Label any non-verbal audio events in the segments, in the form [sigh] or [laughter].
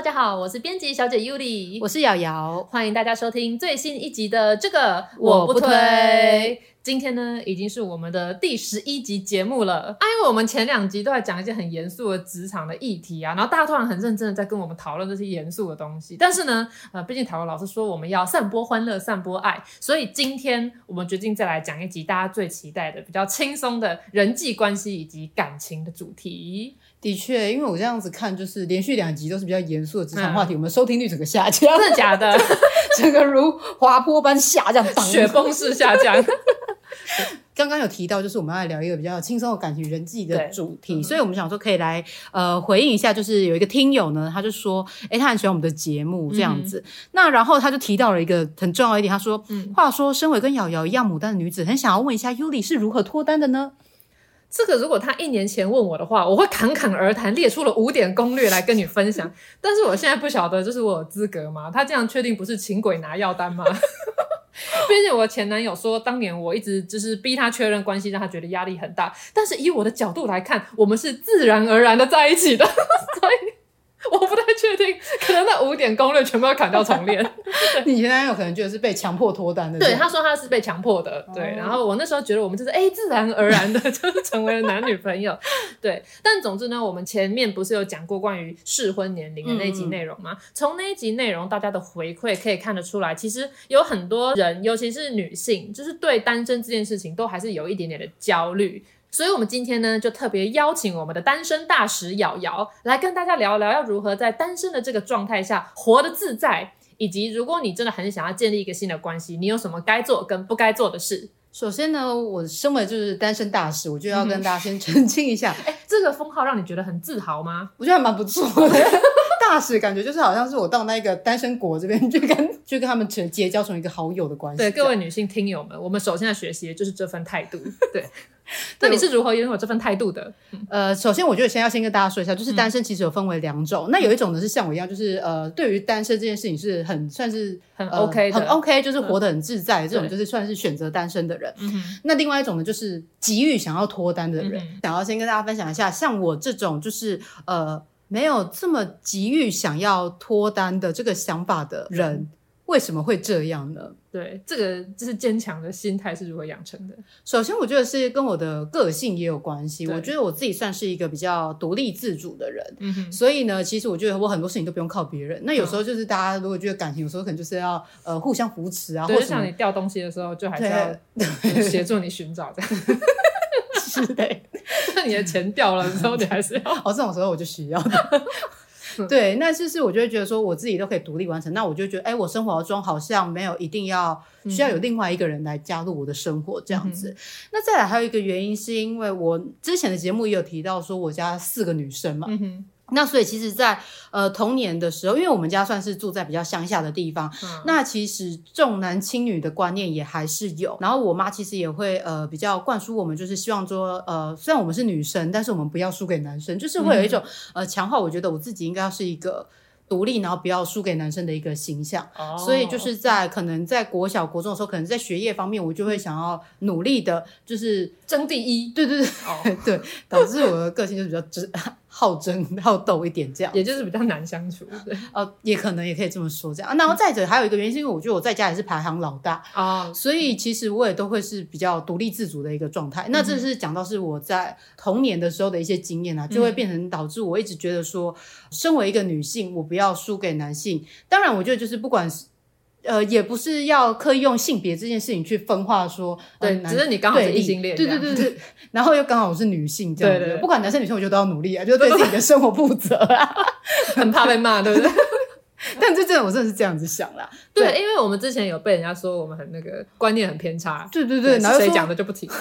大家好，我是编辑小姐 Yuli，我是瑶瑶，欢迎大家收听最新一集的这个我不推。今天呢，已经是我们的第十一集节目了啊，因为我们前两集都在讲一些很严肃的职场的议题啊，然后大家突然很认真的在跟我们讨论这些严肃的东西。但是呢，呃，毕竟讨论老师说我们要散播欢乐、散播爱，所以今天我们决定再来讲一集大家最期待的、比较轻松的人际关系以及感情的主题。的确，因为我这样子看，就是连续两集都是比较严肃的职场话题，嗯、我们收听率整个下降，真的假的？整个如滑坡般下降，雪崩式下降。[laughs] 刚刚有提到，就是我们要来聊一个比较轻松的感情人际的主题，所以我们想说可以来呃回应一下，就是有一个听友呢，他就说，诶，他很喜欢我们的节目这样子。嗯、那然后他就提到了一个很重要一点，他说，嗯、话说身为跟瑶瑶一样牡丹的女子，很想要问一下 Yuli 是如何脱单的呢？这个如果他一年前问我的话，我会侃侃而谈，列出了五点攻略来跟你分享。但是我现在不晓得，就是我有资格吗？他这样确定不是请鬼拿药单吗？并且我前男友说，当年我一直就是逼他确认关系，让他觉得压力很大。但是以我的角度来看，我们是自然而然的在一起的，[laughs] 所以。确定，可能那五点攻略全部要砍掉重练。[laughs] 你前男友可能觉得是被强迫脱单的，对，他说他是被强迫的，对。然后我那时候觉得我们就是哎、欸，自然而然的就是成为了男女朋友，对。但总之呢，我们前面不是有讲过关于适婚年龄的那集内容吗？从、嗯、那一集内容大家的回馈可以看得出来，其实有很多人，尤其是女性，就是对单身这件事情都还是有一点点的焦虑。所以，我们今天呢，就特别邀请我们的单身大使瑶瑶来跟大家聊聊，要如何在单身的这个状态下活得自在，以及如果你真的很想要建立一个新的关系，你有什么该做跟不该做的事。首先呢，我身为就是单身大使，我就要跟大家先澄清一下，哎、嗯，这个封号让你觉得很自豪吗？我觉得还蛮不错的。大使感觉就是好像是我到那个单身国这边 [laughs] 去跟去跟他们成结交成一个好友的关系。对，各位女性听友们，我们首先要学习的就是这份态度。[laughs] 对。那你是如何拥有这份态度的？呃，首先我觉得先要先跟大家说一下，就是单身其实有分为两种。嗯、那有一种呢是像我一样，就是呃，对于单身这件事情是很算是很 OK 的、呃、很 OK，就是活得很自在，嗯、这种就是算是选择单身的人。嗯、那另外一种呢，就是急于想要脱单的人。嗯、想要先跟大家分享一下，像我这种就是呃没有这么急于想要脱单的这个想法的人。嗯为什么会这样呢？对，这个就是坚强的心态是如何养成的？首先，我觉得是跟我的个性也有关系。我觉得我自己算是一个比较独立自主的人，嗯哼。所以呢，其实我觉得我很多事情都不用靠别人。那有时候就是大家如果觉得感情，有时候可能就是要呃互相扶持啊，对或者像你掉东西的时候，就还是要 [laughs] 协助你寻找这样。[laughs] 是的，[laughs] 那你的钱掉了之后，你还是要哦，这种时候我就需要的。[laughs] 对，那就是我就会觉得说，我自己都可以独立完成。那我就觉得，哎，我生活中好像没有一定要需要有另外一个人来加入我的生活这样子。嗯、那再来还有一个原因，是因为我之前的节目也有提到说，我家四个女生嘛。嗯那所以其实在，在呃童年的时候，因为我们家算是住在比较乡下的地方，嗯、那其实重男轻女的观念也还是有。然后我妈其实也会呃比较灌输我们，就是希望说呃虽然我们是女生，但是我们不要输给男生，就是会有一种、嗯、呃强化，我觉得我自己应该要是一个独立，然后不要输给男生的一个形象。哦、所以就是在可能在国小国中的时候，可能在学业方面，我就会想要努力的，就是争第一。对对 [laughs] 对，导致我的个性就是比较直。好争好斗一点，这样，也就是比较难相处。对，呃，也可能也可以这么说，这样。然后再者还有一个原因，是因为我觉得我在家也是排行老大啊，哦、所以其实我也都会是比较独立自主的一个状态。那这是讲到是我在童年的时候的一些经验啊，就会变成导致我一直觉得说，身为一个女性，我不要输给男性。当然，我觉得就是不管是。呃，也不是要刻意用性别这件事情去分化说，对，只是你刚好是异性恋，对对对对，然后又刚好我是女性，这样对对，不管男生女生，我觉得都要努力啊，就是对自己的生活负责啊，[laughs] 很怕被骂，对不对？[laughs] 但这真的我真的是这样子想啦。[laughs] 对，因为我们之前有被人家说我们很那个观念很偏差。对对对，然后谁讲的就不提了，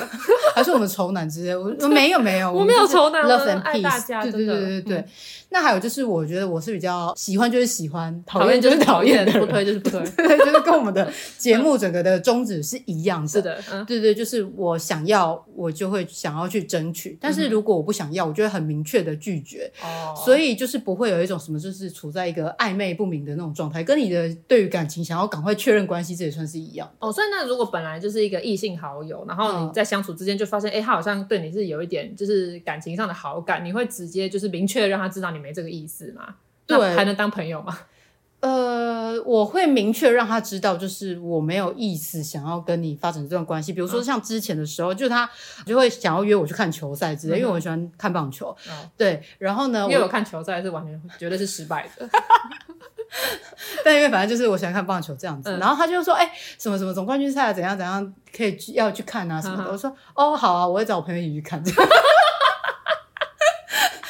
还是我们仇男之类？我没有没有，我没有仇男爱大家。对对对对对。那还有就是，我觉得我是比较喜欢就是喜欢，讨厌就是讨厌，不推就是不推，[laughs] 对，就是跟我们的节目整个的宗旨是一样的。[laughs] 是的，对对，就是我想要，我就会想要去争取；但是如果我不想要，我就会很明确的拒绝。哦，所以就是不会有一种什么，就是处在一个暧昧不明的那种状态，跟你的对于感情想要赶快确认关系，这也算是一样。哦，所以那如果本来就是一个异性好友，然后你在相处之间就发现，哎，他好像对你是有一点就是感情上的好感，你会直接就是明确让他知道你没这个意思嘛？对，还能当朋友吗？呃，我会明确让他知道，就是我没有意思想要跟你发展这段关系。比如说像之前的时候，嗯、就他就会想要约我去看球赛之类，嗯、因为我很喜欢看棒球。嗯、对，然后呢，因为我看球赛是完全绝对是失败的。[laughs] [laughs] 但因为反正就是我喜欢看棒球这样子，嗯、然后他就说：“哎、欸，什么什么总冠军赛怎样怎样，可以要去看啊什么的。嗯”我说：“哦，好啊，我会找我朋友一起去看。” [laughs]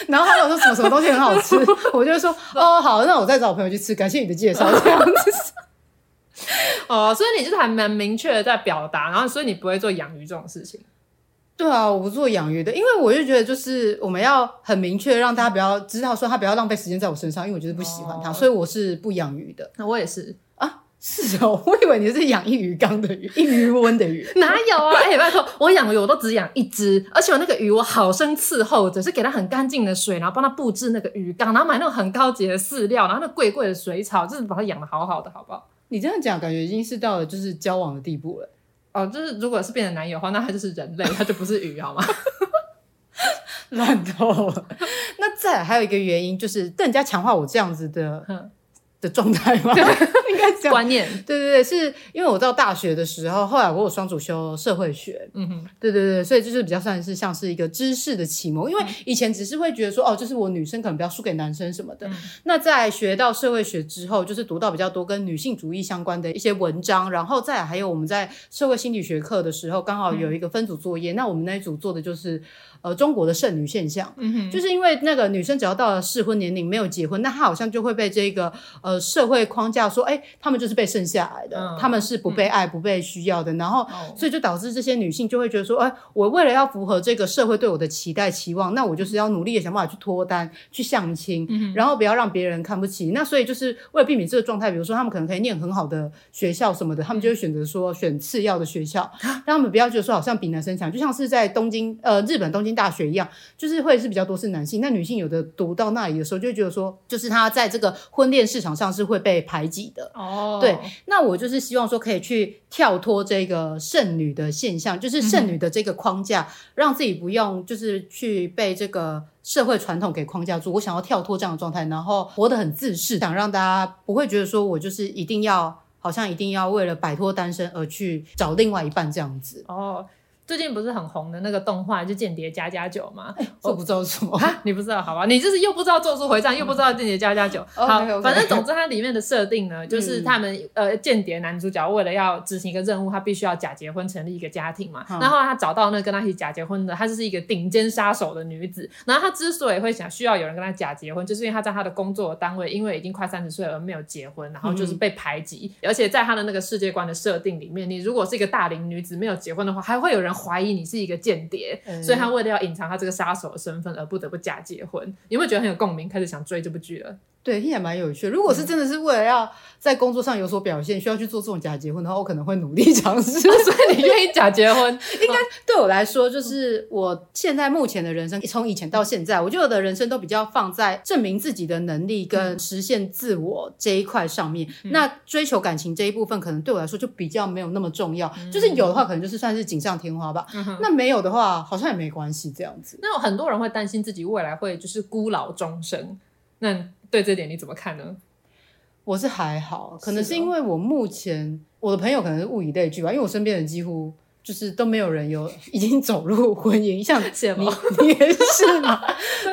然后他有说什么什么东西很好吃，[laughs] 我就说哦好，那我再找我朋友去吃，感谢你的介绍这样子。哦，所以你就是还蛮明确的在表达，然后所以你不会做养鱼这种事情。[laughs] 对啊，我不做养鱼的，因为我就觉得就是我们要很明确让大家不要知道说他不要浪费时间在我身上，因为我就是不喜欢他，哦、所以我是不养鱼的。那我也是。是哦，我以为你是养一鱼缸的鱼，一鱼温的鱼。[laughs] 哪有啊？[laughs] 哎、欸，拜托，我养鱼我都只养一只，而且我那个鱼我好生伺候，只是给它很干净的水，然后帮它布置那个鱼缸，然后买那种很高级的饲料，然后那贵贵的水草，就是把它养的好好的，好不好？你这样讲，感觉已经是到了就是交往的地步了。哦，就是如果是变成男友的话，那他就是人类，他就不是鱼，好吗？[laughs] 乱透了。那再来还有一个原因，就是更加强化我这样子的。的状态吗？[laughs] 应该这样。观念，对对对，是因为我到大学的时候，后来我有双主修社会学，嗯哼，对对对，所以就是比较算是像是一个知识的启蒙，因为以前只是会觉得说，哦，就是我女生可能不要输给男生什么的。嗯、那在学到社会学之后，就是读到比较多跟女性主义相关的一些文章，然后再还有我们在社会心理学课的时候，刚好有一个分组作业，嗯、那我们那一组做的就是。呃，中国的剩女现象，嗯哼，就是因为那个女生只要到了适婚年龄没有结婚，那她好像就会被这个呃社会框架说，哎，她们就是被剩下来的，她、嗯、们是不被爱、嗯、不被需要的，然后、哦、所以就导致这些女性就会觉得说，哎，我为了要符合这个社会对我的期待期望，那我就是要努力的想办法去脱单、去相亲，嗯、然后不要让别人看不起。那所以就是为了避免这个状态，比如说她们可能可以念很好的学校什么的，她们就会选择说选次要的学校，[laughs] 让她们不要觉得说好像比男生强，就像是在东京呃日本东京大学一样，就是会是比较多是男性，那女性有的读到那里的时候，就觉得说，就是她在这个婚恋市场上是会被排挤的。哦，对，那我就是希望说可以去跳脱这个剩女的现象，就是剩女的这个框架，嗯、让自己不用就是去被这个社会传统给框架住。我想要跳脱这样的状态，然后活得很自适，想让大家不会觉得说我就是一定要，好像一定要为了摆脱单身而去找另外一半这样子。哦。最近不是很红的那个动画就《间谍家家酒》吗？我不知道什么，你不知道好吧？你就是又不知道《咒术回战》，又不知道《间谍家家酒》。好，反正总之它里面的设定呢，就是他们呃间谍男主角为了要执行一个任务，他必须要假结婚成立一个家庭嘛。然后他找到那跟他一起假结婚的，她就是一个顶尖杀手的女子。然后他之所以会想需要有人跟他假结婚，就是因为他在他的工作单位，因为已经快三十岁了而没有结婚，然后就是被排挤。而且在他的那个世界观的设定里面，你如果是一个大龄女子没有结婚的话，还会有人怀疑你是一个。间谍，嗯、所以他为了要隐藏他这个杀手的身份，而不得不假结婚。有没有觉得很有共鸣？开始想追这部剧了？对，听起来蛮有趣的。如果是真的是为了要在工作上有所表现，需要去做这种假结婚的话，我可能会努力 [laughs] 尝试。所以你愿意假结婚？[laughs] 应该对我来说，就是我现在目前的人生，从以前到现在，我觉得我的人生都比较放在证明自己的能力跟实现自我这一块上面。嗯、那追求感情这一部分，可能对我来说就比较没有那么重要。嗯、就是有的话，可能就是算是锦上添花吧。嗯、那没有的话，好像也没关系。这样子。那有很多人会担心自己未来会就是孤老终生。那对这点你怎么看呢？我是还好，可能是因为我目前的我的朋友可能是物以类聚吧，因为我身边人几乎就是都没有人有已经走入婚姻，像你也是嘛？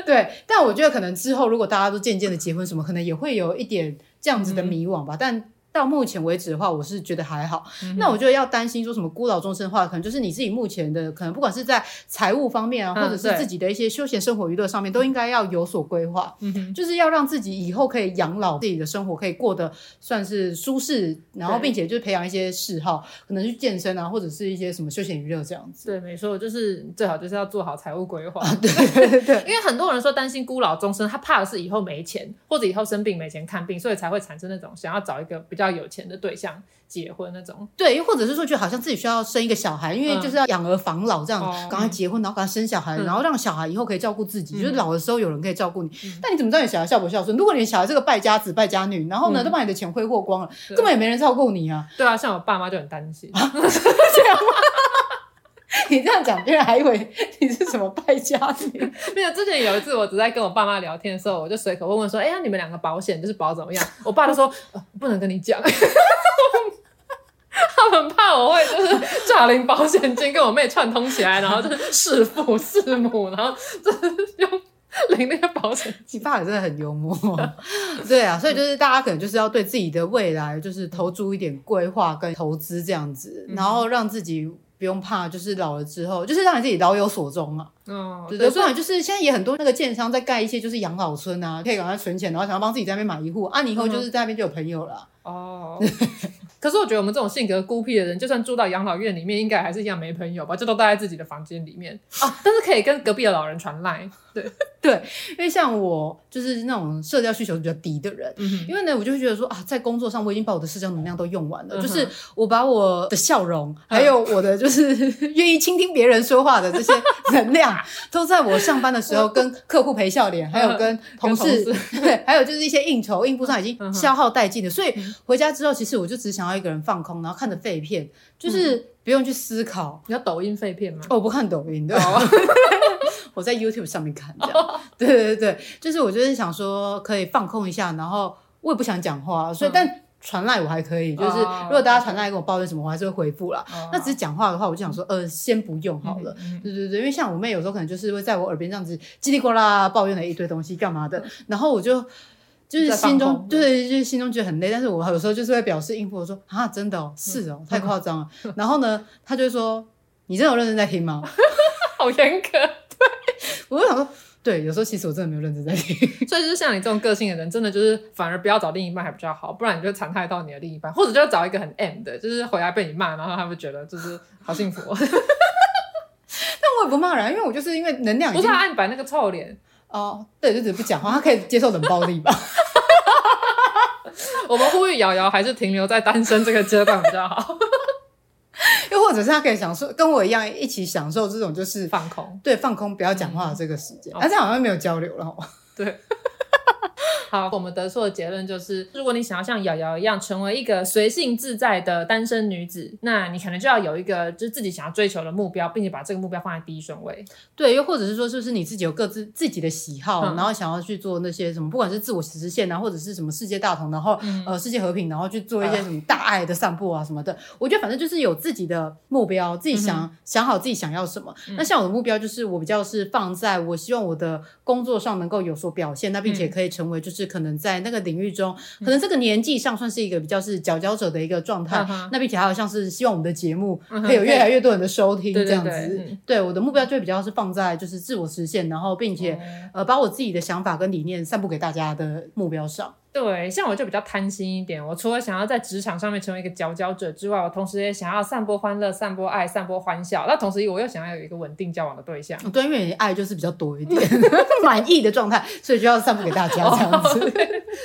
对，但我觉得可能之后如果大家都渐渐的结婚什么，可能也会有一点这样子的迷惘吧。嗯、但到目前为止的话，我是觉得还好。嗯、那我觉得要担心说什么孤老终生的话，可能就是你自己目前的可能不管是在财务方面啊，或者是自己的一些休闲生活娱乐上面，嗯、都应该要有所规划。嗯哼，就是要让自己以后可以养老，自己的生活可以过得算是舒适，然后并且就是培养一些嗜好，可能去健身啊，或者是一些什么休闲娱乐这样子。对，没错，就是最好就是要做好财务规划。啊、对对对，对，因为很多人说担心孤老终生，他怕的是以后没钱，或者以后生病没钱看病，所以才会产生那种想要找一个比较有钱的对象结婚那种。对，又或者是说，就好像自己需要生一个小孩，因为就是要养儿防老这样，赶、嗯、快结婚，然后赶快生小孩，嗯、然后让小孩以后可以照顾自己，嗯、就是老的时候有人可以照顾你。嗯、但你怎么知道你小孩孝不孝顺？如果你小孩是个败家子、败家女，然后呢，嗯、都把你的钱挥霍光了，根本也没人照顾你啊。对啊，像我爸妈就很担心。啊、[laughs] 这样吗？[laughs] 你这样讲，别人还以为 [laughs] 你是什么败家女。[laughs] 没有，之前有一次，我只在跟我爸妈聊天的时候，我就随口问问说：“哎呀，你们两个保险就是保怎么样？”我爸就说：“呃、不能跟你讲。”他们怕我会就是诈领保险金跟我妹串通起来，然后就是弑父弑母，然后就是用领那个保险。你爸也真的很幽默。对啊，所以就是大家可能就是要对自己的未来就是投注一点规划跟投资这样子，然后让自己。不用怕，就是老了之后，就是让你自己老有所终啊。嗯，对对，不然就是现在也很多那个建商在盖一些就是养老村啊，可以赶快存钱，然后想要帮自己在那边买一户啊，你以后就是在那边就有朋友了。哦。[laughs] 可是我觉得我们这种性格孤僻的人，就算住到养老院里面，应该还是一样没朋友吧？就都待在自己的房间里面啊。但是可以跟隔壁的老人传赖。对 [laughs] 对，因为像我就是那种社交需求比较低的人，嗯、因为呢，我就会觉得说啊，在工作上我已经把我的社交能量都用完了，嗯、就是我把我的笑容，还有我的就是 [laughs] 愿意倾听别人说话的这些能量，[laughs] 都在我上班的时候 [laughs] 跟客户陪笑脸，还有跟同事，对，还有就是一些应酬应付上已经消耗殆尽了。所以回家之后，其实我就只想要一个人放空，然后看着废片，就是不用去思考。你要抖音废片吗？哦，我不看抖音的。哦 [laughs] 我在 YouTube 上面看，这样，oh. 对对对，就是我就是想说可以放空一下，然后我也不想讲话，所以、嗯、但传赖我还可以，就是如果大家传赖跟我抱怨什么，我还是会回复啦。Oh. 那只是讲话的话，我就想说，呃，先不用好了。嗯、对对对，因为像我妹有时候可能就是会在我耳边这样子叽里呱啦抱怨了一堆东西干嘛的，然后我就就是心中对，就是心中觉得很累，但是我有时候就是会表示应付，我说啊，真的哦，是哦，太夸张了。然后呢，他就会说，你真的有认真在听吗？[laughs] 好严格。对我就想说，对，有时候其实我真的没有认真在听，[laughs] 所以就是像你这种个性的人，真的就是反而不要找另一半还比较好，不然你就残害到你的另一半，或者就要找一个很 M 的，就是回来被你骂，然后他会觉得就是好幸福。[laughs] [laughs] 但我也不骂人，因为我就是因为能量，不是他，按摆那个臭脸哦，对，就只是不讲话，他可以接受冷暴力吧。我们呼吁瑶瑶还是停留在单身这个阶段比较好。又或者是他可以享受跟我一样一起享受这种就是放空，对，放空不要讲话的这个时间，而且、嗯、好像没有交流了，对。好，我们得出的结论就是，如果你想要像瑶瑶一样成为一个随性自在的单身女子，那你可能就要有一个就是自己想要追求的目标，并且把这个目标放在第一顺位。对，又或者是说，就是，是你自己有各自自己的喜好，嗯、然后想要去做那些什么，不管是自我实现啊，或者是什么世界大同，然后、嗯、呃世界和平，然后去做一些什么大爱的散步啊什么的。我觉得反正就是有自己的目标，自己想、嗯、想好自己想要什么。嗯、那像我的目标就是，我比较是放在我希望我的工作上能够有所表现，那并且可以成为就是可能在那个。领域中，可能这个年纪上算是一个比较是佼佼者的一个状态。嗯、那并且还有像是希望我们的节目可以有越来越多人的收听这样子。对，对，对，对，我的目标就比较是放在就是自我实现，然后并且、嗯、呃把我自己的想法跟理念散布给大家的目标上。对，像我就比较贪心一点。我除了想要在职场上面成为一个佼佼者之外，我同时也想要散播欢乐、散播爱、散播欢笑。那同时，我又想要有一个稳定交往的对象。对，因为你爱就是比较多一点，[laughs] 满意的状态，所以就要散布给大家这样子。哦、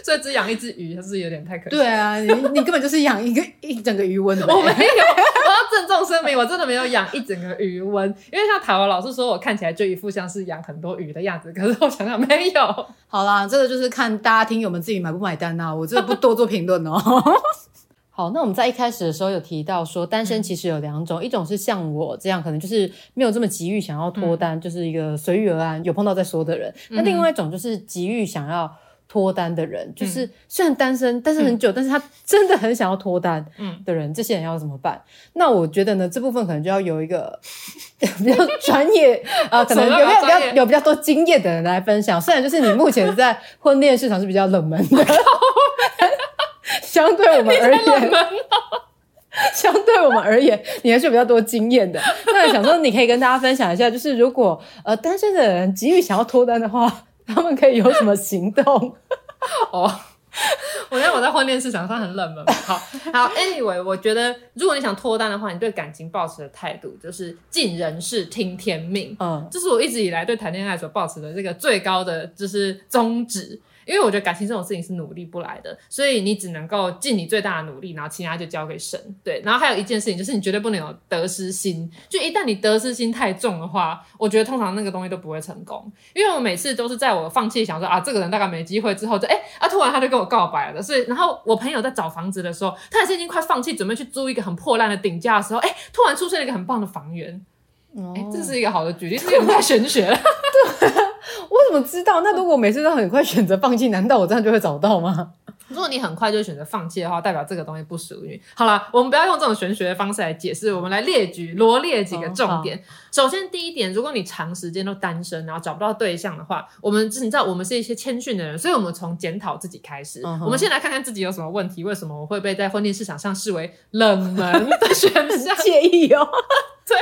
所以只养一只鱼，它是有点太可惜。对啊，你你根本就是养一个一整个鱼温的。我没有，我要郑重声明，我真的没有养一整个鱼温。因为像塔罗老师说，我看起来就一副像是养很多鱼的样子。可是我想想，没有。好啦，这个就是看大家听友们自己买不买单呐、啊。我这。不多做评论哦。[laughs] 好，那我们在一开始的时候有提到说，单身其实有两种，嗯、一种是像我这样，可能就是没有这么急于想要脱单，嗯、就是一个随遇而安，有碰到再说的人；嗯、那另外一种就是急于想要脱单的人，嗯、就是虽然单身，但是很久，嗯、但是他真的很想要脱单的人，嗯、这些人要怎么办？那我觉得呢，这部分可能就要有一个 [laughs] 比较专业啊、呃，[laughs] 可能有没有比较有比较多经验的人来分享。虽然就是你目前在婚恋市场是比较冷门的。[laughs] 相对我们而言，相对我们而言，你还是有比较多经验的。那想说，你可以跟大家分享一下，就是如果呃单身的人急于想要脱单的话，他们可以有什么行动？[laughs] 哦。我觉得我在婚恋市场上很冷门。好好，Anyway，我觉得如果你想脱单的话，你对感情保持的态度就是尽人事听天命。嗯，这是我一直以来对谈恋爱所保持的这个最高的就是宗旨。因为我觉得感情这种事情是努力不来的，所以你只能够尽你最大的努力，然后其他就交给神。对，然后还有一件事情就是你绝对不能有得失心，就一旦你得失心太重的话，我觉得通常那个东西都不会成功。因为我每次都是在我放弃想说啊这个人大概没机会之后就，就哎啊突然他就跟我告白了。所以然后我朋友在找房子的时候，他也是已经快放弃准备去租一个很破烂的顶加的时候，哎突然出现了一个很棒的房源。哎，这是一个好的举例，是不太玄学了？对，我怎么知道？那如果每次都很快选择放弃，难道我这样就会找到吗？如果你很快就选择放弃的话，代表这个东西不属于你。好了，我们不要用这种玄学的方式来解释，我们来列举罗列几个重点。哦、首先，第一点，如果你长时间都单身，然后找不到对象的话，我们你知道我们是一些谦逊的人，所以我们从检讨自己开始。嗯、我们先来看看自己有什么问题，为什么我会被在婚恋市场上视为冷门的选项？[laughs] 介意哦，[laughs] 对。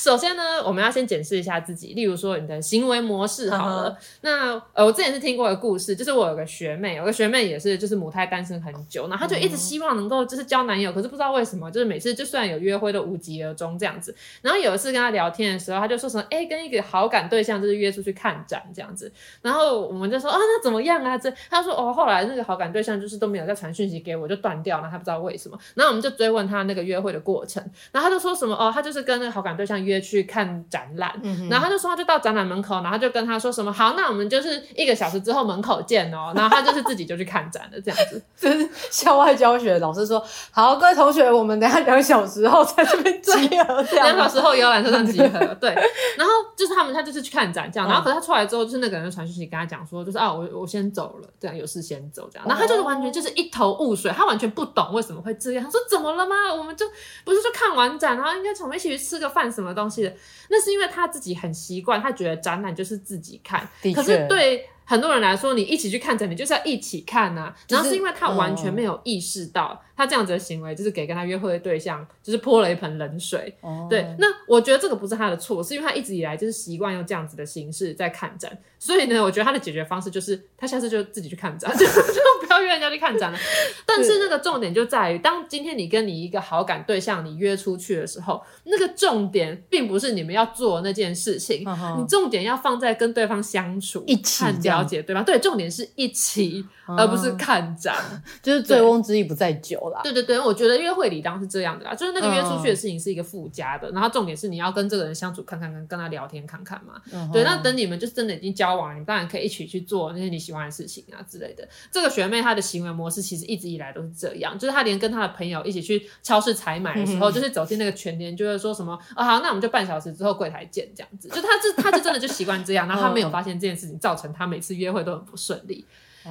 首先呢，我们要先检视一下自己，例如说你的行为模式好了。Uh huh. 那呃，我之前是听过一个故事，就是我有个学妹，有个学妹也是就是母胎单身很久，然后她就一直希望能够就是交男友，可是不知道为什么，就是每次就算有约会都无疾而终这样子。然后有一次跟她聊天的时候，她就说什么，哎、欸，跟一个好感对象就是约出去看展这样子。然后我们就说啊，那怎么样啊？这她说哦，后来那个好感对象就是都没有再传讯息给我，就断掉了，她不知道为什么。然后我们就追问她那个约会的过程，然后她就说什么哦，她就是跟那个好感对象约去看展览，嗯、然后他就说，他就到展览门口，然后就跟他说什么，好，那我们就是一个小时之后门口见哦。[laughs] 然后他就是自己就去看展了，这样子。就是校外教学，老师说，好，各位同学，我们等下两小时后在这边集合，两小时后游览车上集合。对，[laughs] 然后就是他们，他就是去看展这样。然后可是他出来之后，就是那个人就传讯息跟他讲说，就是啊，我我先走了，这样有事先走这样。然后他就是完全就是一头雾水，他完全不懂为什么会这样。他说怎么了吗？我们就不是说看完展，然后应该从一起去吃个饭什么东西的。那是因为他自己很习惯，他觉得展览就是自己看，可是对很多人来说，你一起去看展，你就是要一起看呐、啊。然后是因为他完全没有意识到。他这样子的行为，就是给跟他约会的对象，就是泼了一盆冷水。哦，对，那我觉得这个不是他的错，是因为他一直以来就是习惯用这样子的形式在看展。所以呢，我觉得他的解决方式就是，他下次就自己去看展，就 [laughs] 就不要约人家去看展了。[laughs] 但是那个重点就在于，当今天你跟你一个好感对象你约出去的时候，那个重点并不是你们要做那件事情，你重点要放在跟对方相处，一起了解对方。对，重点是一起，而不是看展，[laughs] 就是醉翁之意不在酒。对对对，我觉得约会理当是这样的啦，就是那个约出去的事情是一个附加的，嗯、然后重点是你要跟这个人相处看看，跟跟他聊天看看嘛。嗯、对，那等你们就是真的已经交往了，你们当然可以一起去做那些你喜欢的事情啊之类的。这个学妹她的行为模式其实一直以来都是这样，就是她连跟她的朋友一起去超市采买的时候，嗯、就是走进那个全联，就会说什么啊、哦、好，那我们就半小时之后柜台见这样子。就她这她就真的就习惯这样，然后她没有发现这件事情造成她每次约会都很不顺利。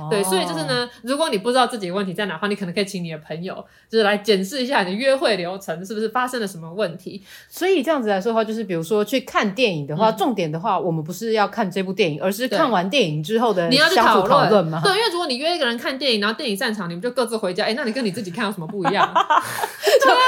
对，所以就是呢，如果你不知道自己的问题在哪的话，你可能可以请你的朋友，就是来检视一下你的约会流程是不是发生了什么问题。所以这样子来说的话，就是比如说去看电影的话，嗯、重点的话，我们不是要看这部电影，而是看完电影之后的你要去讨论吗？对，因为如果你约一个人看电影，然后电影散场，你们就各自回家，哎，那你跟你自己看有什么不一样？[laughs]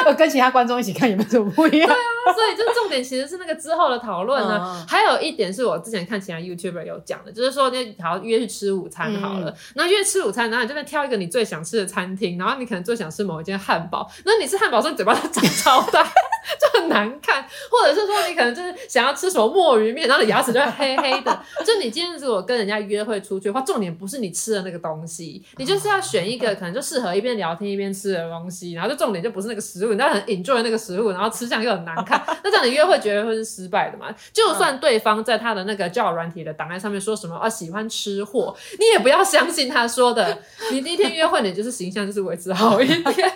就跟其他观众一起看有没有什么不一样？对啊，所以就是重点其实是那个之后的讨论呢。嗯、还有一点是我之前看其他 YouTuber 有讲的，就是说那好约去吃午餐好了，嗯、那因为吃午餐。然后你这边挑一个你最想吃的餐厅，然后你可能最想吃某一间汉堡，那你吃汉堡，时候嘴巴都长超大，[laughs] 就很难看；或者是说你可能就是想要吃什么墨鱼面，然后你牙齿就会黑黑的。[laughs] 就你今天如果跟人家约会出去的话，重点不是你吃的那个东西，你就是要选一个可能就适合一边聊天一边吃的东西，然后就重点就不是那个食物，你要很 enjoy 那个食物，然后吃相又很难看，[laughs] 那这样你约会绝对会是失败的嘛。就算对方在他的那个交友软体的档案上面说什么啊喜欢吃货，你也不要相信他说的。你第一天约会，你就是形象就是维持好一点，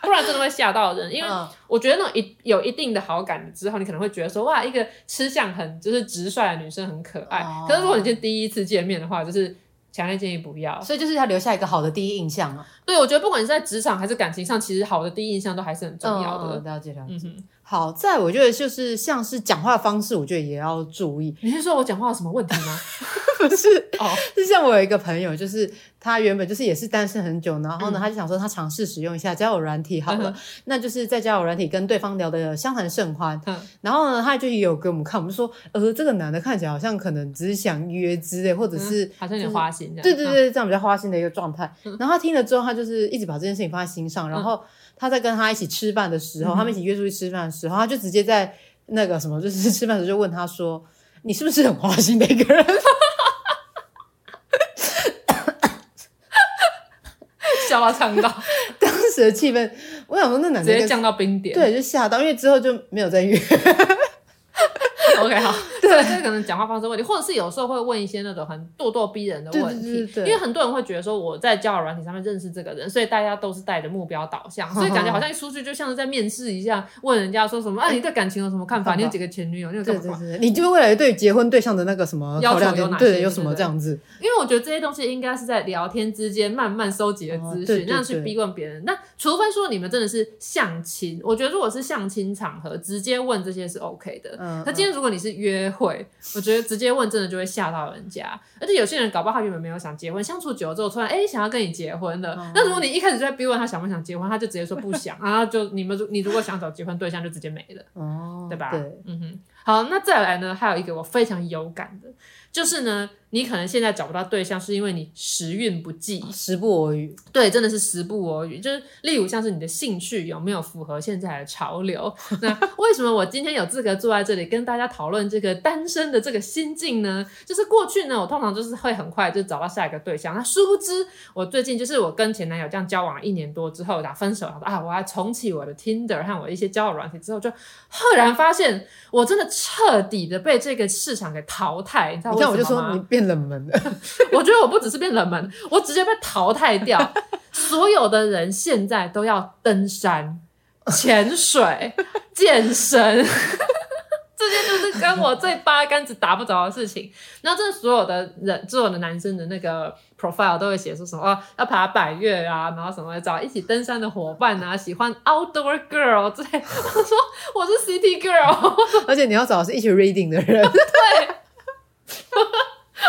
[laughs] 不然真的会吓到人。因为我觉得那种一有一定的好感之后，你可能会觉得说，哇，一个吃相很就是直率的女生很可爱。可是如果你今天第一次见面的话，就是强烈建议不要。所以就是要留下一个好的第一印象啊。对，我觉得不管是在职场还是感情上，其实好的第一印象都还是很重要的。了解了解。好，在我觉得就是像是讲话方式，我觉得也要注意。你是说我讲话有什么问题吗？[laughs] 不是 [laughs] 哦，是像我有一个朋友，就是他原本就是也是单身很久，然后呢，嗯、他就想说他尝试使用一下交友软体好了，嗯、那就是在交友软体跟对方聊的相谈甚欢，嗯、然后呢，他就有给我们看，我们说，呃，这个男的看起来好像可能只是想约之类，或者是、就是嗯、好像有点花心这样，对对对，这样比较花心的一个状态。嗯、然后他听了之后，他就是一直把这件事情放在心上，然后。嗯他在跟他一起吃饭的时候，嗯、他们一起约出去吃饭的时候，他就直接在那个什么，[laughs] 就是吃饭的时候就问他说：“你是不是很花心的一个人？” [laughs] 笑到呛到，当时的气氛，我想说那男的直接降到冰点，对，就吓到，因为之后就没有再约。[laughs] OK，好，对，这可能讲话方式问题，或者是有时候会问一些那种很咄咄逼人的问题，对对对对，因为很多人会觉得说我在交友软体上面认识这个人，所以大家都是带着目标导向，[laughs] 所以感觉好像一出去就像是在面试一样，问人家说什么，啊，你对感情有什么看法？你有几个前女友？你有干嘛？对对对，你就未来对结婚对象的那个什么要求有哪些？对，有什么这样子？因为我觉得这些东西应该是在聊天之间慢慢收集的资讯，那样去逼问别人。那除非说你们真的是相亲，我觉得如果是相亲场合，直接问这些是 OK 的。嗯，那今天如果你是约会。我觉得直接问真的就会吓到人家，而且有些人搞不好他原本没有想结婚，相处久了之后突然哎、欸、想要跟你结婚了。那、嗯、如果你一开始就在逼问他想不想结婚，他就直接说不想，然后就你们你如果想找结婚对象就直接没了，哦，对吧？对，嗯哼。好，那再来呢，还有一个我非常有感的，就是呢。你可能现在找不到对象，是因为你时运不济，时不我与。对，真的是时不我与。就是例如像是你的兴趣有没有符合现在的潮流？[laughs] 那为什么我今天有资格坐在这里跟大家讨论这个单身的这个心境呢？就是过去呢，我通常就是会很快就找到下一个对象。那殊不知，我最近就是我跟前男友这样交往了一年多之后，打分手了啊，我要重启我的 Tinder 和我一些交友软体之后，就赫然发现我真的彻底的被这个市场给淘汰。你知道为什么吗？我就说你变。冷门的，[laughs] 我觉得我不只是变冷门，我直接被淘汰掉。[laughs] 所有的人现在都要登山、[laughs] 潜水、健身，这些就是跟我最八竿子打不着的事情。然后，这所有的人，所有的男生的那个 profile 都会写出什么、哦、要爬百岳啊，然后什么找一起登山的伙伴啊，喜欢 outdoor girl 之类。我说我是 city girl，而且你要找的是一起 reading 的人，对。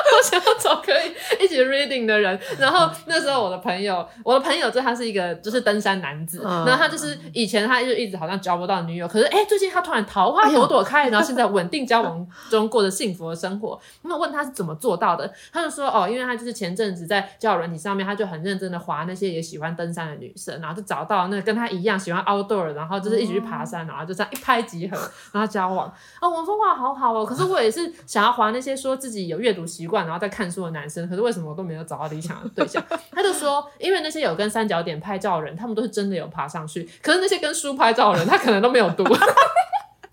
[laughs] 我想要找可以一起 reading 的人，然后那时候我的朋友，我的朋友就他是一个就是登山男子，然后他就是以前他就一直好像交不到女友，可是哎，最近他突然桃花朵朵开，然后现在稳定交往中过着幸福的生活。那问他是怎么做到的，他就说哦，因为他就是前阵子在交友软体上面，他就很认真的划那些也喜欢登山的女生，然后就找到那个跟他一样喜欢 outdoor，然后就是一起去爬山，然后就这样一拍即合，然后交往。啊，我说哇，好好哦，可是我也是想要划那些说自己有阅读习惯，然后在看书的男生，可是为什么我都没有找到理想的对象？他就说，因为那些有跟三角点拍照的人，他们都是真的有爬上去，可是那些跟书拍照的人，他可能都没有读。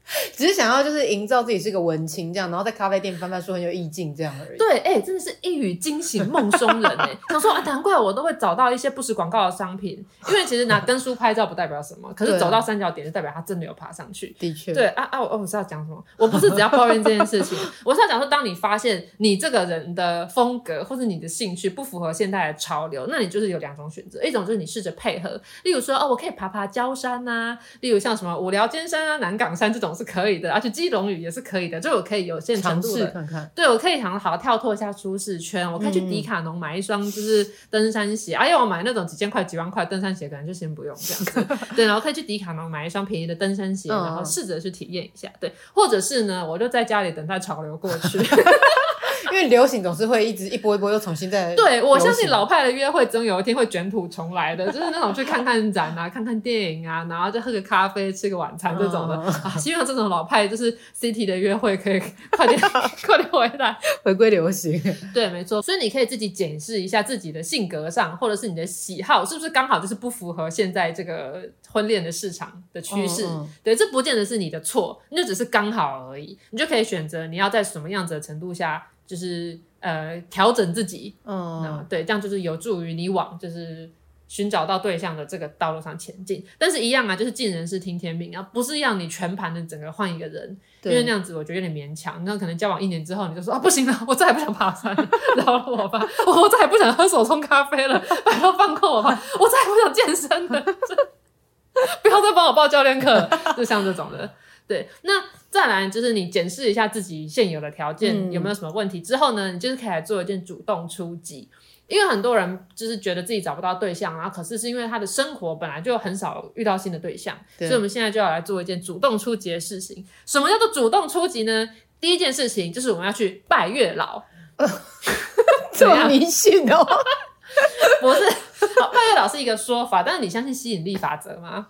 [laughs] 只是想要就是营造自己是个文青这样，然后在咖啡店翻翻书很有意境这样而已。对，哎、欸，真的是一语惊醒梦中人哎！想说啊，难怪我都会找到一些不实广告的商品，因为其实拿跟书拍照不代表什么，可是走到三角点就代表他真的有爬上去。的确，对啊啊，我我是要讲什么？我不是只要抱怨这件事情，我是要讲说，当你发现你这个人的风格或者你的兴趣不符合现代的潮流，那你就是有两种选择，一种就是你试着配合，例如说哦，我可以爬爬焦山呐、啊，例如像什么五寮尖山啊、南港山这种是可以的，而且。基隆屿也是可以的，就我可以有限程度的，看看对，我可以想好好跳脱一下舒适圈，我可以去迪卡侬买一双就是登山鞋，哎呀、嗯，啊、我买那种几千块、几万块登山鞋，可能就先不用这样子。[laughs] 对，然后可以去迪卡侬买一双便宜的登山鞋，然后试着去体验一下。对，或者是呢，我就在家里等待潮流过去。[laughs] 因为流行总是会一直一波一波又重新再。对，我相信老派的约会总有一天会卷土重来的，就是那种去看看展啊、看看电影啊，然后再喝个咖啡、吃个晚餐这种的、嗯、啊。希望这种老派就是 city 的约会可以快点 [laughs] 快点回来，回归流行。对，没错。所以你可以自己检视一下自己的性格上，或者是你的喜好，是不是刚好就是不符合现在这个婚恋的市场的趋势？嗯嗯对，这不见得是你的错，那只是刚好而已。你就可以选择你要在什么样子的程度下。就是呃调整自己，嗯，对，这样就是有助于你往就是寻找到对象的这个道路上前进。但是，一样啊，就是尽人事听天命啊，不是让你全盘的整个换一个人，因为那样子我觉得有点勉强。那可能交往一年之后，你就说啊，不行了，我再也不想爬山，饶了。我吧，我再也不想喝手冲咖啡了，拜托放过我吧，[laughs] 我再也不想健身了，[laughs] 不要再帮我报教练课，[laughs] 就像这种的。对，那再来就是你检视一下自己现有的条件有没有什么问题、嗯、之后呢，你就是可以来做一件主动出击。因为很多人就是觉得自己找不到对象，然后可是是因为他的生活本来就很少遇到新的对象，对，所以我们现在就要来做一件主动出击的事情。什么叫做主动出击呢？第一件事情就是我们要去拜月老，呃、[laughs] 这么迷信哦？[laughs] 不是，拜月老是一个说法，但是你相信吸引力法则吗？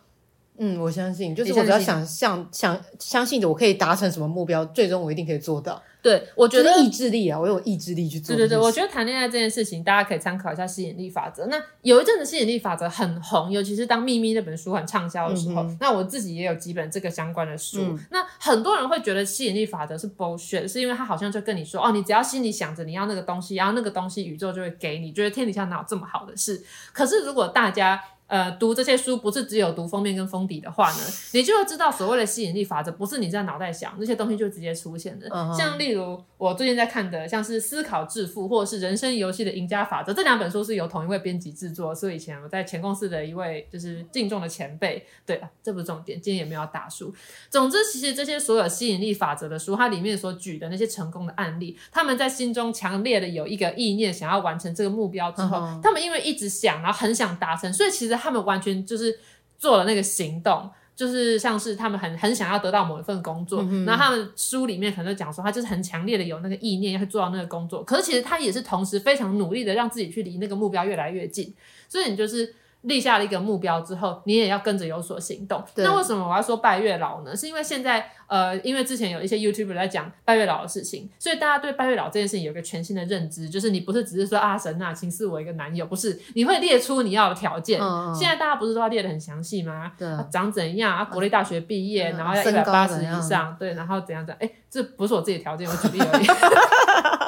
嗯，我相信，就是我只要想象想相信着我可以达成什么目标，最终我一定可以做到。对，我觉得意志力啊，我有意志力去做。对对对，我觉得谈恋爱这件事情，大家可以参考一下吸引力法则。那有一阵子吸引力法则很红，尤其是当《秘密》那本书很畅销的时候，嗯，那我自己也有几本这个相关的书。嗯，那很多人会觉得吸引力法则是 bullshit，是因为他好像就跟你说，哦，你只要心里想着你要那个东西，然后那个东西宇宙就会给你，觉得天底下哪有这么好的事？可是如果大家呃，读这些书不是只有读封面跟封底的话呢，[laughs] 你就会知道所谓的吸引力法则不是你在脑袋想那些东西就直接出现的。Uh -huh. 像例如我最近在看的，像是《思考致富》或者是《人生游戏的赢家法则》这两本书是由同一位编辑制作，所以以前我在前公司的一位就是敬重的前辈。对啊，这不是重点，今天也没有打书。总之，其实这些所有吸引力法则的书，它里面所举的那些成功的案例，他们在心中强烈的有一个意念，想要完成这个目标之后，uh -huh. 他们因为一直想，然后很想达成，所以其实他们完全就是做了那个行动，就是像是他们很很想要得到某一份工作，嗯、然后他们书里面可能就讲说，他就是很强烈的有那个意念要去做到那个工作，可是其实他也是同时非常努力的让自己去离那个目标越来越近，所以你就是。立下了一个目标之后，你也要跟着有所行动。那为什么我要说拜月老呢？是因为现在呃，因为之前有一些 YouTuber 在讲拜月老的事情，所以大家对拜月老这件事情有一个全新的认知，就是你不是只是说啊神啊，请赐我一个男友，不是，你会列出你要的条件。现在大家不是都要列的很详细吗？对。啊、长怎样啊？国立大学毕业，然后要一百八十以上，对，然后怎样怎样？哎、欸，这不是我自己的条件，我举例而已。[laughs] [laughs]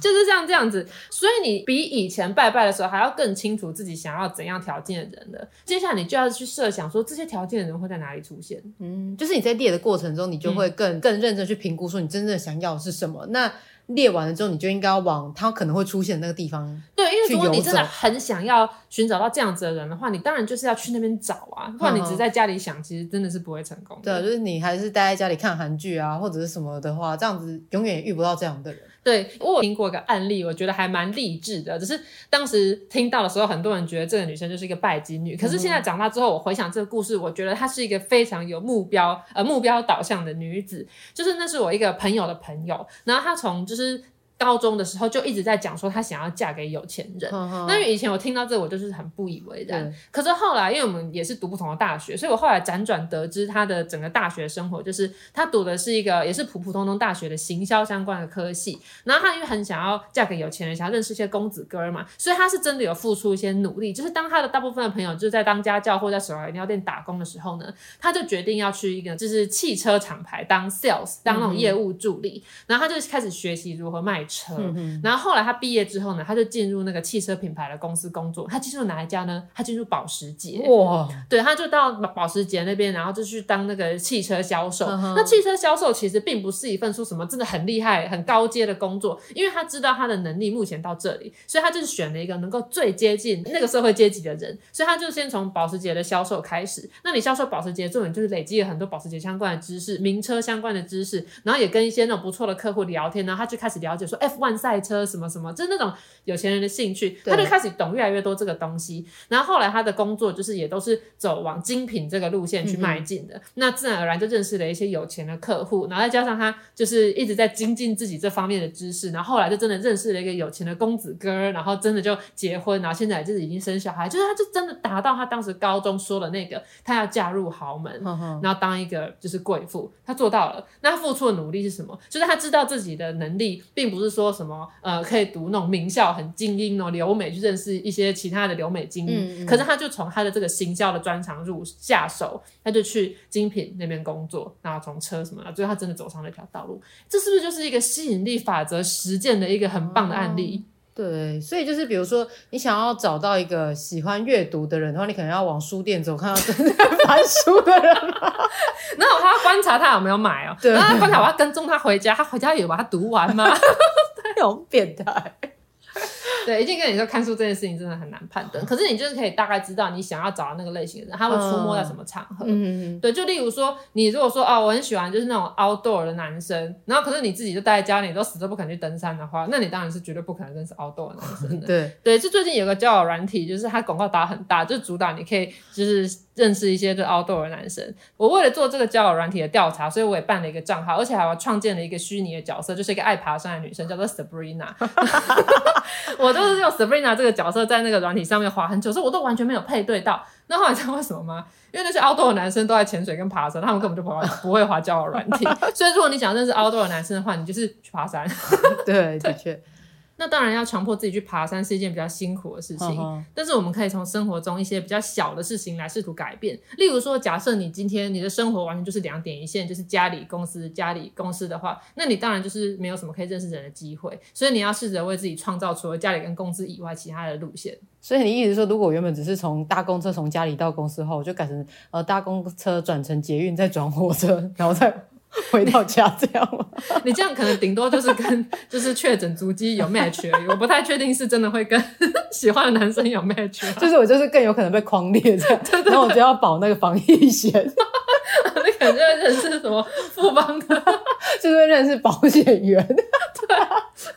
就是像这样子，所以你比以前拜拜的时候还要更清楚自己想要怎样条件的人了。接下来你就要去设想说，这些条件的人会在哪里出现。嗯，就是你在列的过程中，你就会更、嗯、更认真去评估说你真正想要的是什么。那列完了之后，你就应该要往他可能会出现的那个地方。对，因为如果你真的很想要寻找到这样子的人的话，你当然就是要去那边找啊。不然你只在家里想，其实真的是不会成功的。对，就是你还是待在家里看韩剧啊，或者是什么的话，这样子永远也遇不到这样的人。对，我有听过一个案例，我觉得还蛮励志的。只是当时听到的时候，很多人觉得这个女生就是一个拜金女。可是现在长大之后，我回想这个故事，我觉得她是一个非常有目标、呃目标导向的女子。就是那是我一个朋友的朋友，然后她从就是。高中的时候就一直在讲说她想要嫁给有钱人，那因为以前我听到这我就是很不以为然。可是后来因为我们也是读不同的大学，所以我后来辗转得知她的整个大学生活就是她读的是一个也是普普通通大学的行销相关的科系。然后她因为很想要嫁给有钱人，想要认识一些公子哥儿嘛，所以她是真的有付出一些努力。就是当她的大部分的朋友就是在当家教或在手摇饮料店打工的时候呢，她就决定要去一个就是汽车厂牌当 sales 当那种业务助理，嗯、然后她就开始学习如何卖。车，然后后来他毕业之后呢，他就进入那个汽车品牌的公司工作。他进入哪一家呢？他进入保时捷。哇，对，他就到保时捷那边，然后就去当那个汽车销售。嗯、那汽车销售其实并不是一份说什么真的很厉害、很高阶的工作，因为他知道他的能力目前到这里，所以他就是选了一个能够最接近那个社会阶级的人。所以他就先从保时捷的销售开始。那你销售保时捷，重点就是累积了很多保时捷相关的知识、名车相关的知识，然后也跟一些那种不错的客户聊天，然后他就开始了解说。F1 赛车什么什么，就是那种有钱人的兴趣，他就开始懂越来越多这个东西。然后后来他的工作就是也都是走往精品这个路线去迈进的。嗯、那自然而然就认识了一些有钱的客户，然后再加上他就是一直在精进自己这方面的知识。然后后来就真的认识了一个有钱的公子哥，然后真的就结婚，然后现在就是已经生小孩，就是他就真的达到他当时高中说的那个，他要嫁入豪门，然后当一个就是贵妇，他做到了。那他付出的努力是什么？就是他知道自己的能力并不是。说什么呃，可以读那种名校很精英哦，留美去认识一些其他的留美精英。嗯嗯，可是他就从他的这个行销的专长入下手，他就去精品那边工作，然后从车什么的，最后他真的走上了一条道路。这是不是就是一个吸引力法则实践的一个很棒的案例？哦对，所以就是比如说，你想要找到一个喜欢阅读的人的话，你可能要往书店走，看到正在 [laughs] 翻书的人。然后他要观察他有没有买哦，对，然后他观察我要跟踪他回家，他回家有把它读完吗？[laughs] 他有变态。对，一定跟你说看书这件事情真的很难判断。可是你就是可以大概知道你想要找的那个类型的人，他会出没在什么场合。对，就例如说，你如果说哦，我很喜欢就是那种 outdoor 的男生，然后可是你自己就待在家里，你都死都不肯去登山的话，那你当然是绝对不可能认识 outdoor 的男生的。[laughs] 对对，就最近有个交友软体，就是它广告打很大，就主打你可以就是认识一些就 outdoor 的男生。我为了做这个交友软体的调查，所以我也办了一个账号，而且还创建了一个虚拟的角色，就是一个爱爬山的女生，叫做 Sabrina。[laughs] [laughs] 我都是用 Sabrina 这个角色在那个软体上面滑很久，所以我都完全没有配对到。那后来知道为什么吗？因为那些 outdoor 的男生都在潜水跟爬山，他们根本就不会不会滑交友软体。[laughs] 所以如果你想认识 outdoor 的男生的话，你就是去爬山。对，的确。那当然要强迫自己去爬山是一件比较辛苦的事情，但是我们可以从生活中一些比较小的事情来试图改变。例如说，假设你今天你的生活完全就是两点一线，就是家里公司家里公司的话，那你当然就是没有什么可以认识人的机会。所以你要试着为自己创造除了家里跟公司以外其他的路线。所以你意思说，如果我原本只是从搭公车从家里到公司后，我就改成呃搭公车转乘捷运再转火车，然后再。[laughs] 回到家这样吗？[laughs] 你这样可能顶多就是跟 [laughs] 就是确诊足迹有 match 而已，我不太确定是真的会跟喜欢的男生有 match。就是我就是更有可能被框列这样，然后我就要保那个防疫险。你可能认识什么富邦的，就是会认识保险员，对啊，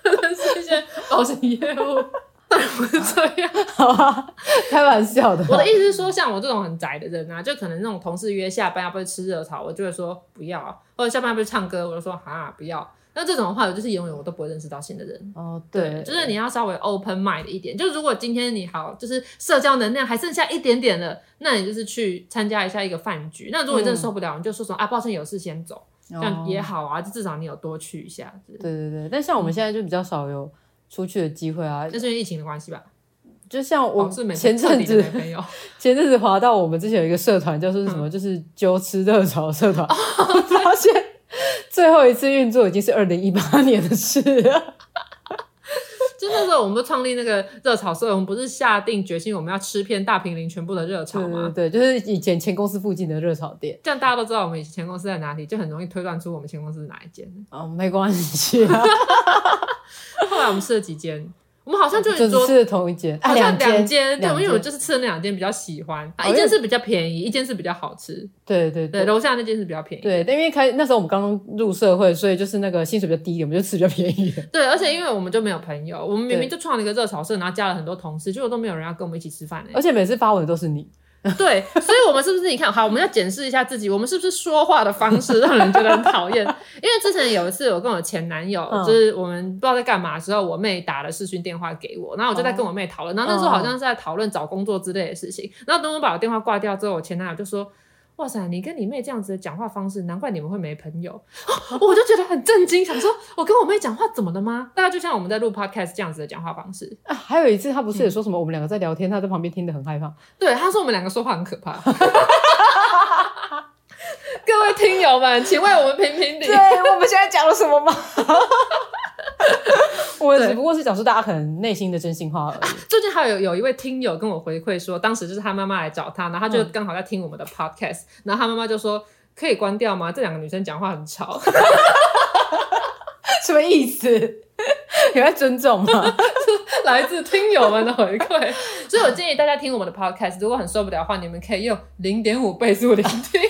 认识一些保险业务。当然不是这样，好啊，开玩笑的。我的意思是说，像我这种很宅的人啊，就可能那种同事约下班要不要吃热炒，我就会说不要；或者下班要不要唱歌，我就说哈不要。那这种的话，我就是永远我都不会认识到新的人。哦，对，对，就是你要稍微 open mind 一点。就如果今天你好，就是社交能量还剩下一点点了，那你就是去参加一下一个饭局。那如果你真的受不了，嗯、你就说说啊，抱歉，有事先走，这样也好啊，就至少你有多去一下。对对对，但像我们现在就比较少有。出去的机会啊，这是因为疫情的关系吧？就像我前阵子，[laughs] 前阵子滑到我们之前有一个社团，就是什么，嗯、就是揪吃热潮社团，[laughs] 哦、发现最后一次运作已经是二零一八年的事了。就那时候我们创立那个热炒社，我们不是下定决心我们要吃遍大平林全部的热炒吗？对，对，对，就是以前前公司附近的热炒店，这样大家都知道我们以前前公司在哪里，就很容易推断出我们前公司是哪一间。哦，没关系啊。[laughs] 后来我们吃了几间，我们好像就只吃了同一间，好像两间。对，因为我就是吃了那两间比较喜欢，啊一间是比较便宜，一间是比较好吃。对对对，楼下那间是比较便宜。对，因为开那时候我们刚入社会，所以就是那个薪水比较低一点，我们就吃比较便宜。[laughs] 对，而且因为我们就没有朋友，我们明明就创了一个热炒社，然后加了很多同事，结果都没有人要跟我们一起吃饭。而且每次发文都是你。[laughs] 对，所以，我们是不是你看好？我们要检视一下自己，我们是不是说话的方式让人觉得很讨厌？因为之前有一次，我跟我前男友，嗯、就是我们不知道在干嘛的时候，我妹打了视讯电话给我，然后我就在跟我妹讨论，然后那时候好像是在讨论找工作之类的事情，然后等我把我电话挂掉之后，我前男友就说。哇塞，你跟你妹这样子的讲话方式，难怪你们会没朋友。[laughs] 我就觉得很震惊，想说我跟我妹讲话怎么了吗？大概就像我们在录 podcast 这样子的讲话方式啊。还有一次，他不是也说什么，我们两个在聊天，他在旁边听得很害怕。对，他说我们两个说话很可怕。[laughs] 各位听友们，请为我们评评理。对，我们现在讲了什么吗？[laughs] 我只不过是讲述大家可能内心的真心话而已。啊、最近还有有一位听友跟我回馈说，当时就是他妈妈来找他，然后他就刚好在听我们的 podcast，、嗯、然后他妈妈就说：“可以关掉吗？这两个女生讲话很吵。[laughs] ”什么意思？[laughs] 有在尊重吗？来自听友们的回馈，所以我建议大家听我们的 podcast，如果很受不了的话，你们可以用零点五倍速聆听。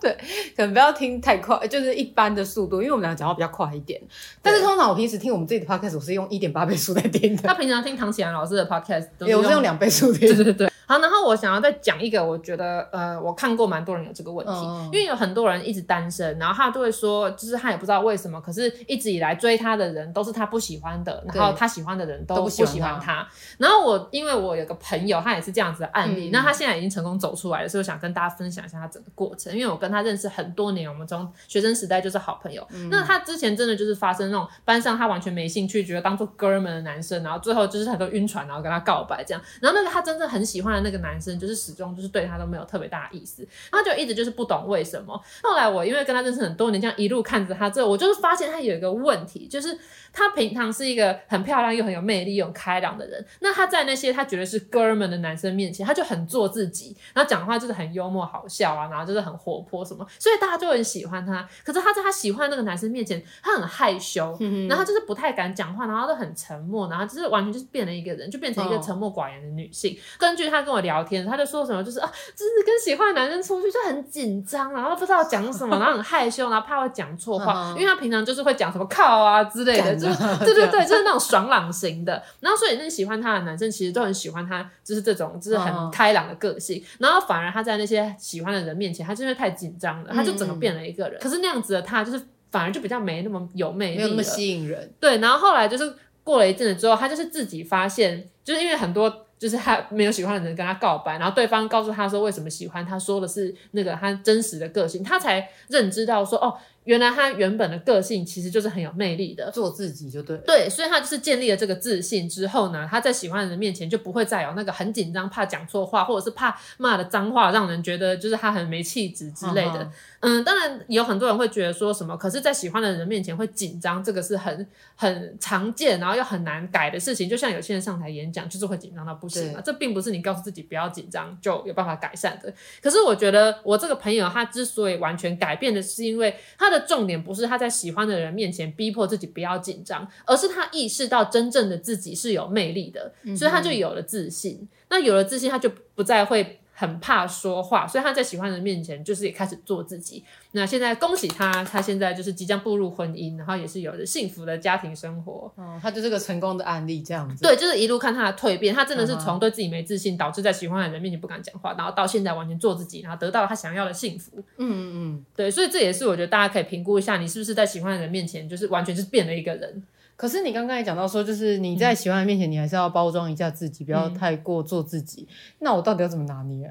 [laughs] 对，可能不要听太快，就是一般的速度，因为我们两个讲话比较快一点。但是通常我平时听我们自己的 podcast，我是用一点八倍速在听的。他平常听唐启阳老师的 podcast，也我是用两倍速听。对对对。好，然后我想要再讲一个，我觉得呃，我看过蛮多人有这个问题，嗯、因为有很多人一直单身，然后他就会说，就是他也不知道为什么，可是一直以来追他的人都是他不喜欢的，然后他喜欢的人都不喜欢他。然后我因为我有个朋友，他也是这样子的案例，那、嗯、他现在已经成功走出来了，所以我想跟大家分享一下他整个过程，因为我跟他认识很多年，我们从学生时代就是好朋友。嗯、那他之前真的就是发生那种班上他完全没兴趣，觉得当做哥们的男生，然后最后就是很多晕船，然后跟他告白这样，然后那个他真正很喜欢的那个男生就是。始终就是对他都没有特别大的意思，他就一直就是不懂为什么。后来我因为跟他认识很多年，这样一路看着他之后，我就是发现他有一个问题，就是他平常是一个很漂亮又很有魅力又很开朗的人。那他在那些他觉得是哥们的男生面前，他就很做自己，然后讲话就是很幽默好笑啊，然后就是很活泼什么么，所以大家就很喜欢他。可是他在他喜欢的那个男生面前，他很害羞，嗯、然后他就是不太敢讲话，然后都很沉默，然后就是完全就是变了一个人，就变成一个沉默寡言的女性。哦、根据他跟我聊天，他就说什么就是啊，就是跟喜欢的男生出去就很紧张，然后不知道讲什么，然后很害羞，然后怕会讲错话，嗯、因为他平常就是会讲什么靠啊之类的，就 [laughs] 对对对，就是那种爽朗型的。然后所以那喜欢他的男生其实都很喜欢他，就是这种就是很开朗的个性。嗯、然后反而他在那些喜欢的人面前，他真的太紧张的，他就整个变了一个人。嗯、可是那样子的他，就是反而就比较没那么有魅力，没有那么吸引人。对，然后后来就是过了一阵子之后，他就是自己发现，就是因为很多就是他没有喜欢的人跟他告白，然后对方告诉他说为什么喜欢，他说的是那个他真实的个性，他才认知到说哦。原来他原本的个性其实就是很有魅力的，做自己就对。对，所以他就是建立了这个自信之后呢，他在喜欢的人面前就不会再有那个很紧张、怕讲错话，或者是怕骂的脏话，让人觉得就是他很没气质之类的。嗯，当然有很多人会觉得说什么，可是，在喜欢的人面前会紧张，这个是很很常见，然后又很难改的事情。就像有些人上台演讲，就是会紧张到不行嘛。这并不是你告诉自己不要紧张就有办法改善的。可是我觉得我这个朋友他之所以完全改变的是因为他的重点不是他在喜欢的人面前逼迫自己不要紧张，而是他意识到真正的自己是有魅力的，所以他就有了自信。那有了自信，他就不再会。很怕说话，所以他在喜欢的人面前就是也开始做自己。那现在恭喜他，他现在就是即将步入婚姻，然后也是有着幸福的家庭生活。哦，他就是个成功的案例，这样子。对，就是一路看他的蜕变，他真的是从对自己没自信，导致在喜欢的人面前不敢讲话，然后到现在完全做自己，然后得到了他想要的幸福。嗯嗯嗯，对，所以这也是我觉得大家可以评估一下，你是不是在喜欢的人面前就是完全就是变了一个人。可是你刚刚也讲到说，就是你在喜欢的人面前，你还是要包装一下自己，嗯、不要太过做自己。那我到底要怎么拿捏？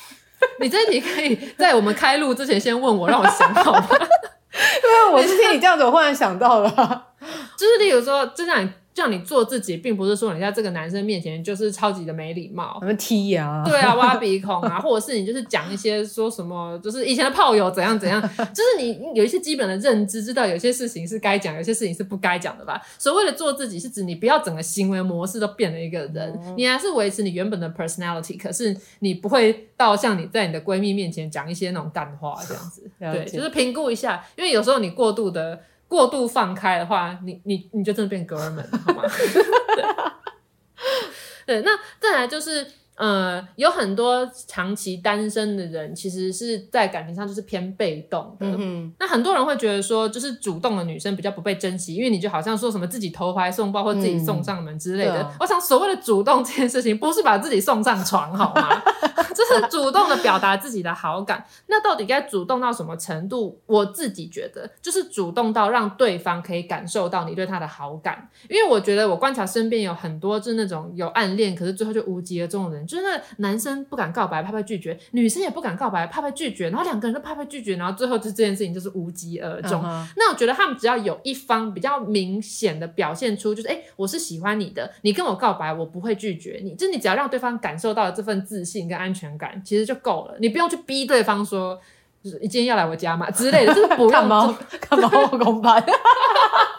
[laughs] 你这题可以在我们开录之前先问我，让我想好吗？[laughs] 因为我是听你这样子，我忽然想到了，[laughs] 就是例如说，就像你。叫你做自己，并不是说你在这个男生面前就是超级的没礼貌，什么踢呀？对啊，挖鼻孔啊，[laughs] 或者是你就是讲一些说什么，就是以前的炮友怎样怎样，就是你有一些基本的认知，知道有些事情是该讲，有些事情是不该讲的吧？所谓的做自己，是指你不要整个行为模式都变了一个人，嗯、你还是维持你原本的 personality，可是你不会到像你在你的闺蜜面前讲一些那种干话这样子。对，就是评估一下，因为有时候你过度的。过度放开的话，你你你就真的变哥们，好吗？[laughs] [laughs] 对，那再来就是。呃，有很多长期单身的人，其实是在感情上就是偏被动的。嗯，那很多人会觉得说，就是主动的女生比较不被珍惜，因为你就好像说什么自己投怀送抱或自己送上门之类的。嗯、我想所谓的主动这件事情，不是把自己送上床，好吗？[laughs] 这是主动的表达自己的好感。那到底该主动到什么程度？我自己觉得，就是主动到让对方可以感受到你对他的好感。因为我觉得我观察身边有很多就是那种有暗恋，可是最后就无疾而终的人。就是那男生不敢告白，怕被拒绝；女生也不敢告白，怕被拒绝。然后两个人都怕被拒绝，然后最后就这件事情就是无疾而终。Uh huh. 那我觉得他们只要有一方比较明显的表现出，就是哎，我是喜欢你的，你跟我告白，我不会拒绝你。就是你只要让对方感受到了这份自信跟安全感，其实就够了。你不用去逼对方说，就是你今天要来我家嘛之类的，就是不用看猫看猫后空翻。对，那你看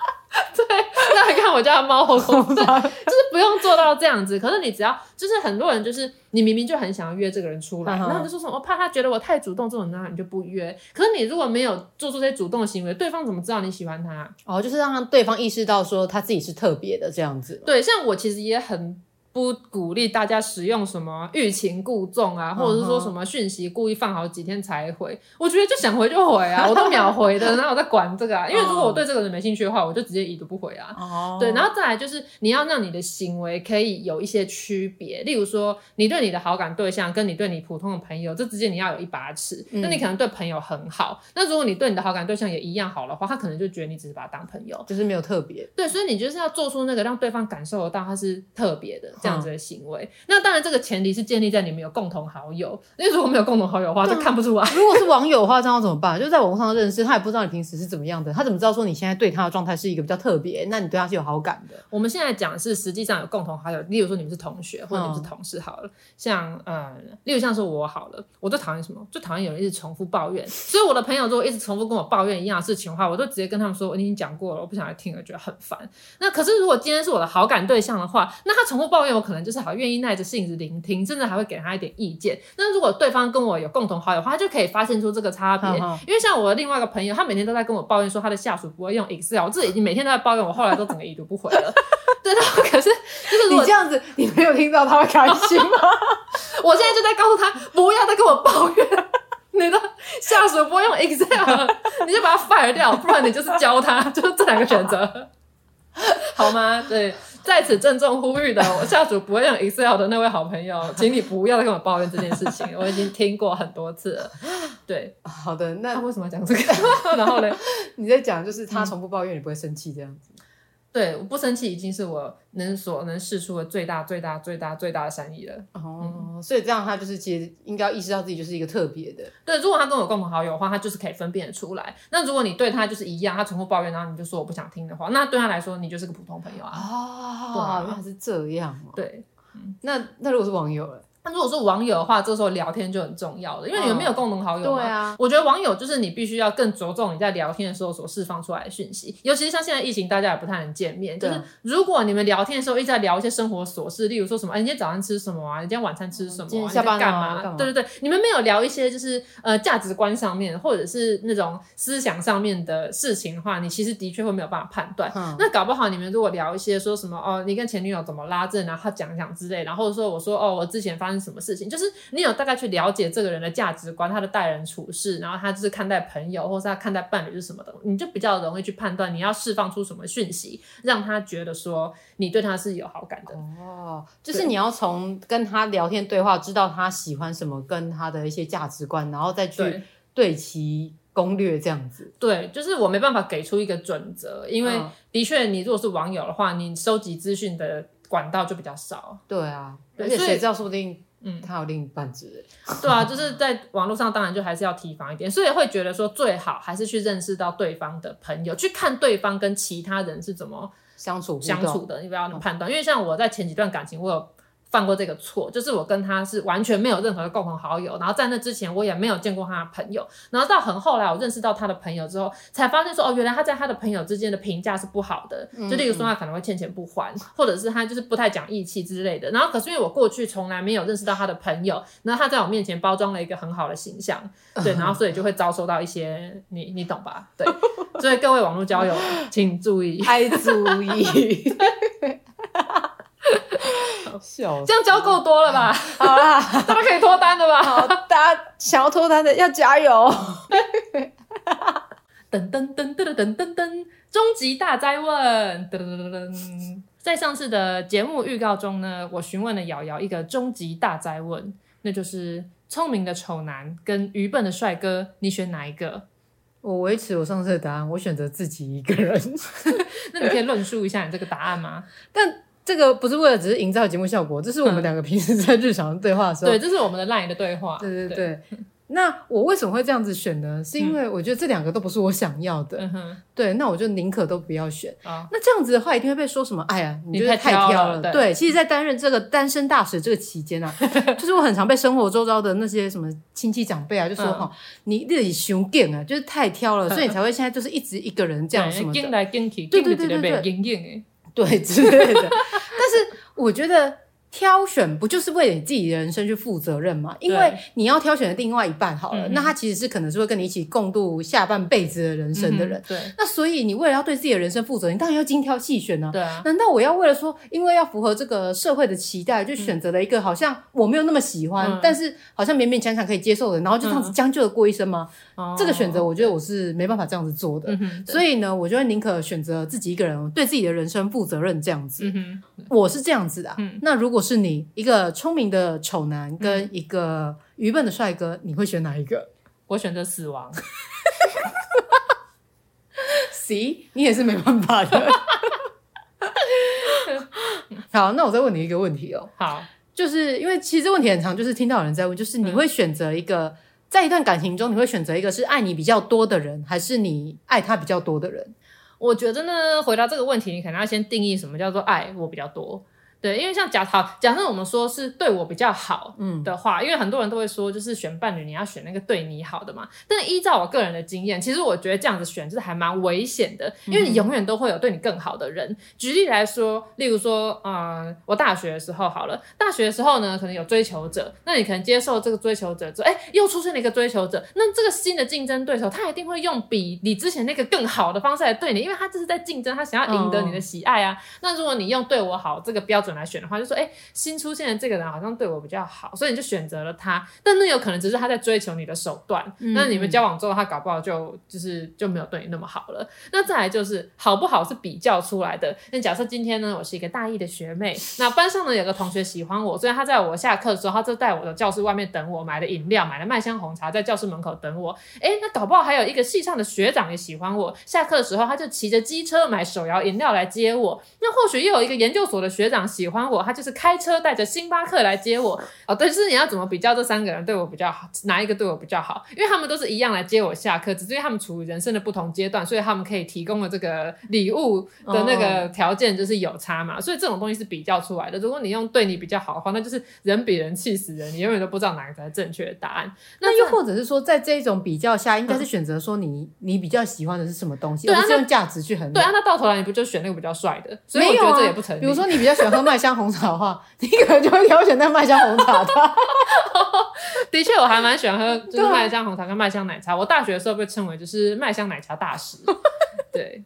我家的猫后空翻，[laughs] 就是不用做到这样子。可是你只要，就是很多人就是你明明就很想要约这个人出来，uh. 然后就说什么，我怕他觉得我太主动，这种那你就不约。可是你如果没有做出这些主动的行为，对方怎么知道你喜欢他？哦，就是让对方意识到说他自己是特别的这样子。对，像我其实也很。不鼓励大家使用什么欲擒故纵啊，或者是说什么讯息故意放好几天才回。我觉得就想回就回啊，[laughs] 我都秒回的，然后我在管这个啊。因为如果我对这个人没兴趣的话，我就直接已读不回啊。哦。对，然后再来就是你要让你的行为可以有一些区别，例如说你对你的好感对象跟你对你普通的朋友，这之间你要有一把尺。那你可能对朋友很好，那如果你对你的好感对象也一样好的话，他可能就觉得你只是把他当朋友，就是没有特别。对，所以你就是要做出那个让对方感受得到他是特别的。这样子的行为，那当然这个前提是建立在你们有共同好友，因为如果没有共同好友的话，就看不出来。如果是网友的话，这样怎么办？就在网络上认识，他也不知道你平时是怎么样的，他怎么知道说你现在对他的状态是一个比较特别？那你对他是有好感的？我们现在讲的是实际上有共同好友，例如说你们是同学或者你们是同事好了，嗯、像嗯，例如像是我好了，我最讨厌什么？最讨厌有人一直重复抱怨。所以我的朋友如果一直重复跟我抱怨一样的事情的话，我就直接跟他们说，我已经讲过了，我不想来听了，觉得很烦。那可是如果今天是我的好感对象的话，那他重复抱怨。友可能就是好愿意耐着性子聆听，甚至还会给他一点意见。那如果对方跟我有共同好友的话，他就可以发现出这个差别。因为像我的另外一个朋友，他每天都在跟我抱怨说他的下属不会用 Excel，我自己已经每天都在抱怨，我后来都整个已读不回了。[laughs] 对的，可是就是你这样子，你没有听到他会开心吗？[laughs] 我现在就在告诉他，不要再跟我抱怨，你的下属不会用 Excel，你就把他 fire 掉，不然你就是教他，就是这两个选择，[laughs] 好吗？对，在此郑重呼吁的，我下属不会用 Excel 的那位好朋友，请你不要再跟我抱怨这件事情，我已经听过很多次了。[laughs] 对，好的，那他为什么要讲这个？[laughs] 然后呢，[laughs] 你在讲就是他从不抱怨，你不会生气这样子。对，我不生气已经是我能所能试出的最大最大最大最大的善意了。哦，嗯、所以这样他就是其实应该要意识到自己就是一个特别的。对，如果他跟我有共同好友的话，他就是可以分辨得出来。那如果你对他就是一样，他重复抱怨，然后你就说我不想听的话，那对他来说你就是个普通朋友啊。哦，原来是这样。对，嗯、那那如果是网友了？那如果是网友的话，这时候聊天就很重要了，因为你们没有共同好友嘛。对啊，我觉得网友就是你必须要更着重你在聊天的时候所释放出来的讯息，尤其是像现在疫情，大家也不太能见面。就是如果你们聊天的时候一直在聊一些生活琐事，例如说什么，哎，你今天早上吃什么啊？你今天晚餐吃什么？今天下班干嘛？对对对，你们没有聊一些就是呃价值观上面或者是那种思想上面的事情的话，你其实的确会没有办法判断。那搞不好你们如果聊一些说什么哦，你跟前女友怎么拉正，然后他讲讲之类，然后说我说哦，我之前发生什么事情，就是。你有大概去了解这个人的价值观，他的待人处事，然后他就是看待朋友，或是他看待伴侣是什么的，你就比较容易去判断你要释放出什么讯息，让他觉得说你对他是有好感的。哦，就是你要从跟他聊天对话，知道他喜欢什么，跟他的一些价值观，然后再去对其攻略这样子。对，就是我没办法给出一个准则，因为的确，你如果是网友的话，你收集资讯的管道就比较少。对啊，而且谁知道，说不定。嗯，他有另一半之类。[laughs] 对啊，就是在网络上，当然就还是要提防一点，所以会觉得说最好还是去认识到对方的朋友，去看对方跟其他人是怎么相处相处的，你不要判断。因为像我在前几段感情，我有。犯过这个错，就是我跟他是完全没有任何的共同好友，然后在那之前我也没有见过他的朋友，然后到很后来我认识到他的朋友之后，才发现说哦，原来他在他的朋友之间的评价是不好的，就例如说他可能会欠钱不还，或者是他就是不太讲义气之类的。然后可是因为我过去从来没有认识到他的朋友，然后他在我面前包装了一个很好的形象，[laughs] 对，然后所以就会遭受到一些你你懂吧？对，所以各位网络交友请注意，还注意。[laughs] 笑这样交够多了吧？好啦，他们可以脱单的吧？好，大家想要脱单的要加油！噔噔噔噔噔噔噔，终极大灾问！噔噔噔噔，在上次的节目预告中呢，我询问了瑶瑶一个终极大灾问，那就是聪明的丑男跟愚笨的帅哥，你选哪一个？我维持我上次的答案，我选择自己一个人。[laughs] 那你可以论述一下你这个答案吗？但。这个不是为了只是营造节目效果，这是我们两个平时在日常的对话的时候。对，这是我们的 LINE 的对话。对对对。对那我为什么会这样子选呢？是因为我觉得这两个都不是我想要的。嗯哼。对，那我就宁可都不要选。啊。那这样子的话，一定会被说什么？哎呀，你觉得太挑了。对。其实，在担任这个单身大使这个期间啊，[laughs] 就是我很常被生活周遭的那些什么亲戚长辈啊，就说哈，你自己熊贱啊，就是太挑了，所以你 [laughs] 才会现在就是一直一个人这样什么的。对对对对。对之类的，但是我觉得挑选不就是为了你自己的人生去负责任吗？因为你要挑选的另外一半好了，那他其实是可能是会跟你一起共度下半辈子的人生的人。嗯、对，那所以你为了要对自己的人生负责，你当然要精挑细选呢、啊。对啊，难道我要为了说，因为要符合这个社会的期待，就选择了一个好像我没有那么喜欢，嗯、但是好像勉勉强强可以接受的，然后就这样子将就的过一生吗？嗯这个选择，我觉得我是没办法这样子做的，嗯、所以呢，我就会宁可选择自己一个人对自己的人生负责任这样子。嗯、我是这样子的、啊。嗯、那如果是你一个聪明的丑男跟一个愚笨的帅哥，你会选哪一个？我选择死亡。[laughs] See，你也是没办法的。好，那我再问你一个问题哦。好，就是因为其实问题很长，就是听到有人在问，就是你会选择一个。在一段感情中，你会选择一个是爱你比较多的人，还是你爱他比较多的人？我觉得呢，回答这个问题，你可能要先定义什么叫做爱我比较多。对，因为像假好，假设我们说是对我比较好的话，嗯，因为很多人都会说，就是选伴侣你要选那个对你好的嘛。但依照我个人的经验，其实我觉得这样子选就是还蛮危险的，因为你永远都会有对你更好的人。嗯、举例来说，例如说，嗯，我大学的时候好了，大学的时候呢，可能有追求者，那你可能接受这个追求者之后，哎，又出现了一个追求者，那这个新的竞争对手，他一定会用比你之前那个更好的方式来对你，因为他这是在竞争，他想要赢得你的喜爱啊。哦、那如果你用对我好这个标准来选的话，就说，哎，新出现的这个人好像对我比较好，所以你就选择了他。但那有可能只是他在追求你的手段。嗯、那你们交往之后，他搞不好就就是就没有对你那么好了。那再来就是好不好是比较出来的。那假设今天呢，我是一个大一的学妹，[laughs] 那班上呢有个同学喜欢我，所以他在我下课的时候，他就在我的教室外面等我，买了饮料，买了麦香红茶，在教室门口等我。哎，那搞不好还有一个系上的学长也喜欢我，下课的时候他就骑着机车买手摇饮料来接我。那或许又有一个研究所的学长喜欢我，他就是开车带着星巴克来接我。哦，对，就是你要怎么比较这三个人对我比较好，哪一个对我比较好？因为他们都是一样来接我下课，只是因为他们处于人生的不同阶段，所以他们可以提供的这个礼物的那个条件就是有差嘛。所以这种东西是比较出来的。如果你用对你比较好的话，那就是人比人气死人，你永远都不知道哪个才是正确的答案。那又或者是说，在这种比较下，应该是选择说你、嗯、你比较喜欢的是什么东西，而不是用价值去衡量。对啊，那到头来你不就选那个比较帅的？所以我觉得这也不成立。比如说你比较喜欢喝麦香红茶的话，你可能就会挑选那麦香红茶的。[laughs] 的确，我还蛮喜欢喝 [laughs] 就是麦香红茶跟麦香奶茶。我大学的时候被称为就是麦香奶茶大师。对。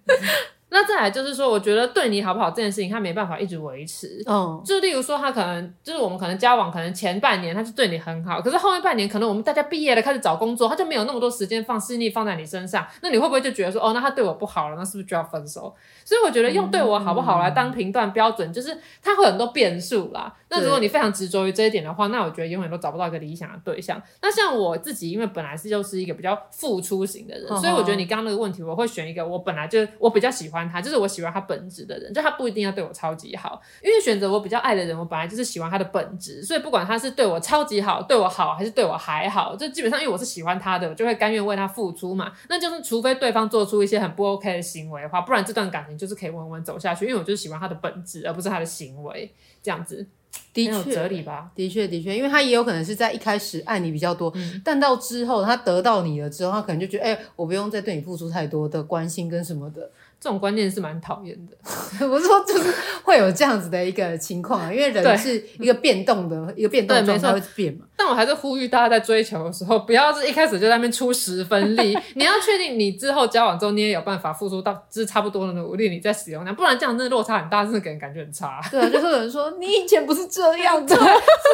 那再来就是说，我觉得对你好不好这件事情，他没办法一直维持。嗯，就例如说，他可能就是我们可能交往，可能前半年他是对你很好，可是后面半年可能我们大家毕业了，开始找工作，他就没有那么多时间放心力放在你身上。那你会不会就觉得说，哦，那他对我不好了，那是不是就要分手？所以我觉得用对我好不好来当评断标准，就是他会很多变数啦。那如果你非常执着于这一点的话，那我觉得永远都找不到一个理想的对象。那像我自己，因为本来是就是一个比较付出型的人，所以我觉得你刚刚那个问题，我会选一个我本来就我比较喜欢他，就是我喜欢他。本质的人，就他不一定要对我超级好，因为选择我比较爱的人，我本来就是喜欢他的本质，所以不管他是对我超级好，对我好，还是对我还好，就基本上因为我是喜欢他的，我就会甘愿为他付出嘛。那就是除非对方做出一些很不 OK 的行为的话，不然这段感情就是可以稳稳走下去，因为我就是喜欢他的本质，而不是他的行为，这样子。的确，有哲理吧？的确，的确，因为他也有可能是在一开始爱你比较多，嗯、但到之后他得到你了之后，他可能就觉得，哎、欸，我不用再对你付出太多的关心跟什么的。这种观念是蛮讨厌的，[laughs] 我是说就是会有这样子的一个情况啊，因为人是一个变动的，一个变动状态会变嘛。但我还是呼吁大家在追求的时候，不要是一开始就在那边出十分力，[laughs] 你要确定你之后交往之后，你也有办法付出到就是差不多的努力，你再使用它，不然这样真的落差很大，真的给人感觉很差。对啊，就是有人说你以前不是这样的，[laughs] 是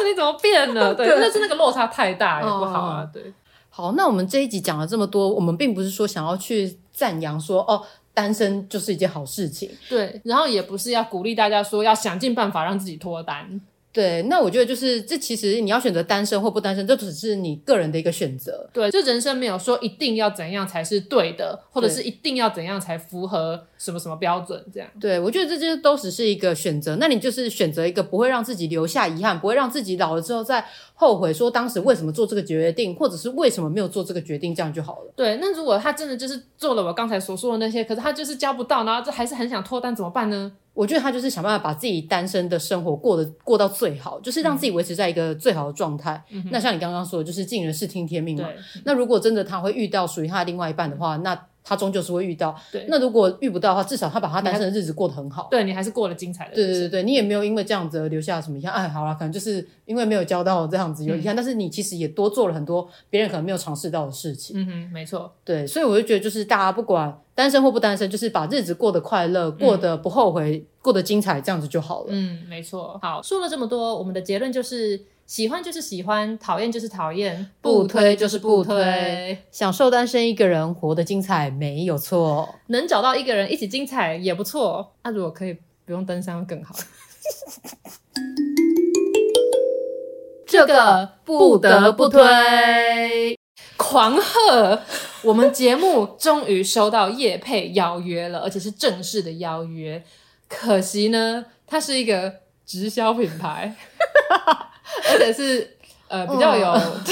你怎么变了？对，对就是那个落差太大也不好啊。哦、对，好，那我们这一集讲了这么多，我们并不是说想要去赞扬说哦。单身就是一件好事情，对，然后也不是要鼓励大家说要想尽办法让自己脱单，对，那我觉得就是这其实你要选择单身或不单身，这只是你个人的一个选择，对，这人生没有说一定要怎样才是对的，或者是一定要怎样才符合什么什么标准，这样，对，我觉得这就是都只是一个选择，那你就是选择一个不会让自己留下遗憾，不会让自己老了之后再。后悔说当时为什么做这个决定，或者是为什么没有做这个决定，这样就好了。对，那如果他真的就是做了我刚才所说的那些，可是他就是交不到，然后这还是很想脱单，怎么办呢？我觉得他就是想办法把自己单身的生活过得过到最好，就是让自己维持在一个最好的状态。嗯、那像你刚刚说的，就是尽人事听天命嘛。那如果真的他会遇到属于他的另外一半的话，那。他终究是会遇到，对。那如果遇不到的话，至少他把他单身的日子过得很好。对，你还是过了精彩的。对对对对，你也没有因为这样子而留下什么遗憾。哎，好了，可能就是因为没有交到这样子有遗憾，嗯、但是你其实也多做了很多别人可能没有尝试到的事情。嗯哼，没错。对，所以我就觉得，就是大家不管单身或不单身，就是把日子过得快乐，过得不后悔，嗯、过得精彩，这样子就好了。嗯，没错。好，说了这么多，我们的结论就是。喜欢就是喜欢，讨厌就是讨厌，不推就是不推。享受单身一个人活得精彩没有错，能找到一个人一起精彩也不错。那、啊、如果可以不用登山会更好。[laughs] 这个不得不推，狂贺！我们节目终于收到叶配邀约了，而且是正式的邀约。可惜呢，它是一个直销品牌。而且是呃比较有，[laughs]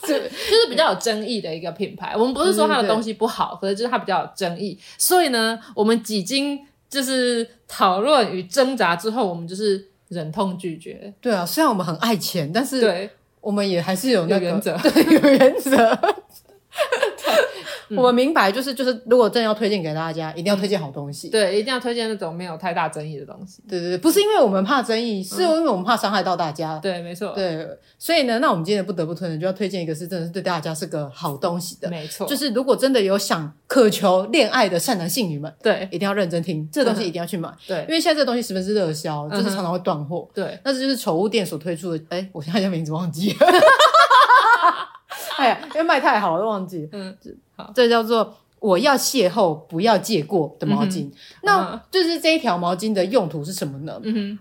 就是比较有争议的一个品牌。我们不是说它的东西不好，可是就是它比较有争议。所以呢，我们几经就是讨论与挣扎之后，我们就是忍痛拒绝。对啊，虽然我们很爱钱，但是对，我们也还是有那个原则，对，有原则。我们明白，就是就是，如果真的要推荐给大家，一定要推荐好东西。对，一定要推荐那种没有太大争议的东西。对对对，不是因为我们怕争议，是因为我们怕伤害到大家。对，没错。对，所以呢，那我们今天不得不推荐，就要推荐一个是真的是对大家是个好东西的。没错。就是如果真的有想渴求恋爱的善男信女们，对，一定要认真听，这个东西一定要去买。对，因为现在这个东西十分之热销，就是常常会断货。对，那这就是宠物店所推出的。哎，我现在名字忘记了。[laughs] 哎呀，因为卖太好了，忘记。嗯，好，这叫做。我要邂逅，不要借过的毛巾。嗯、那就是这一条毛巾的用途是什么呢？嗯，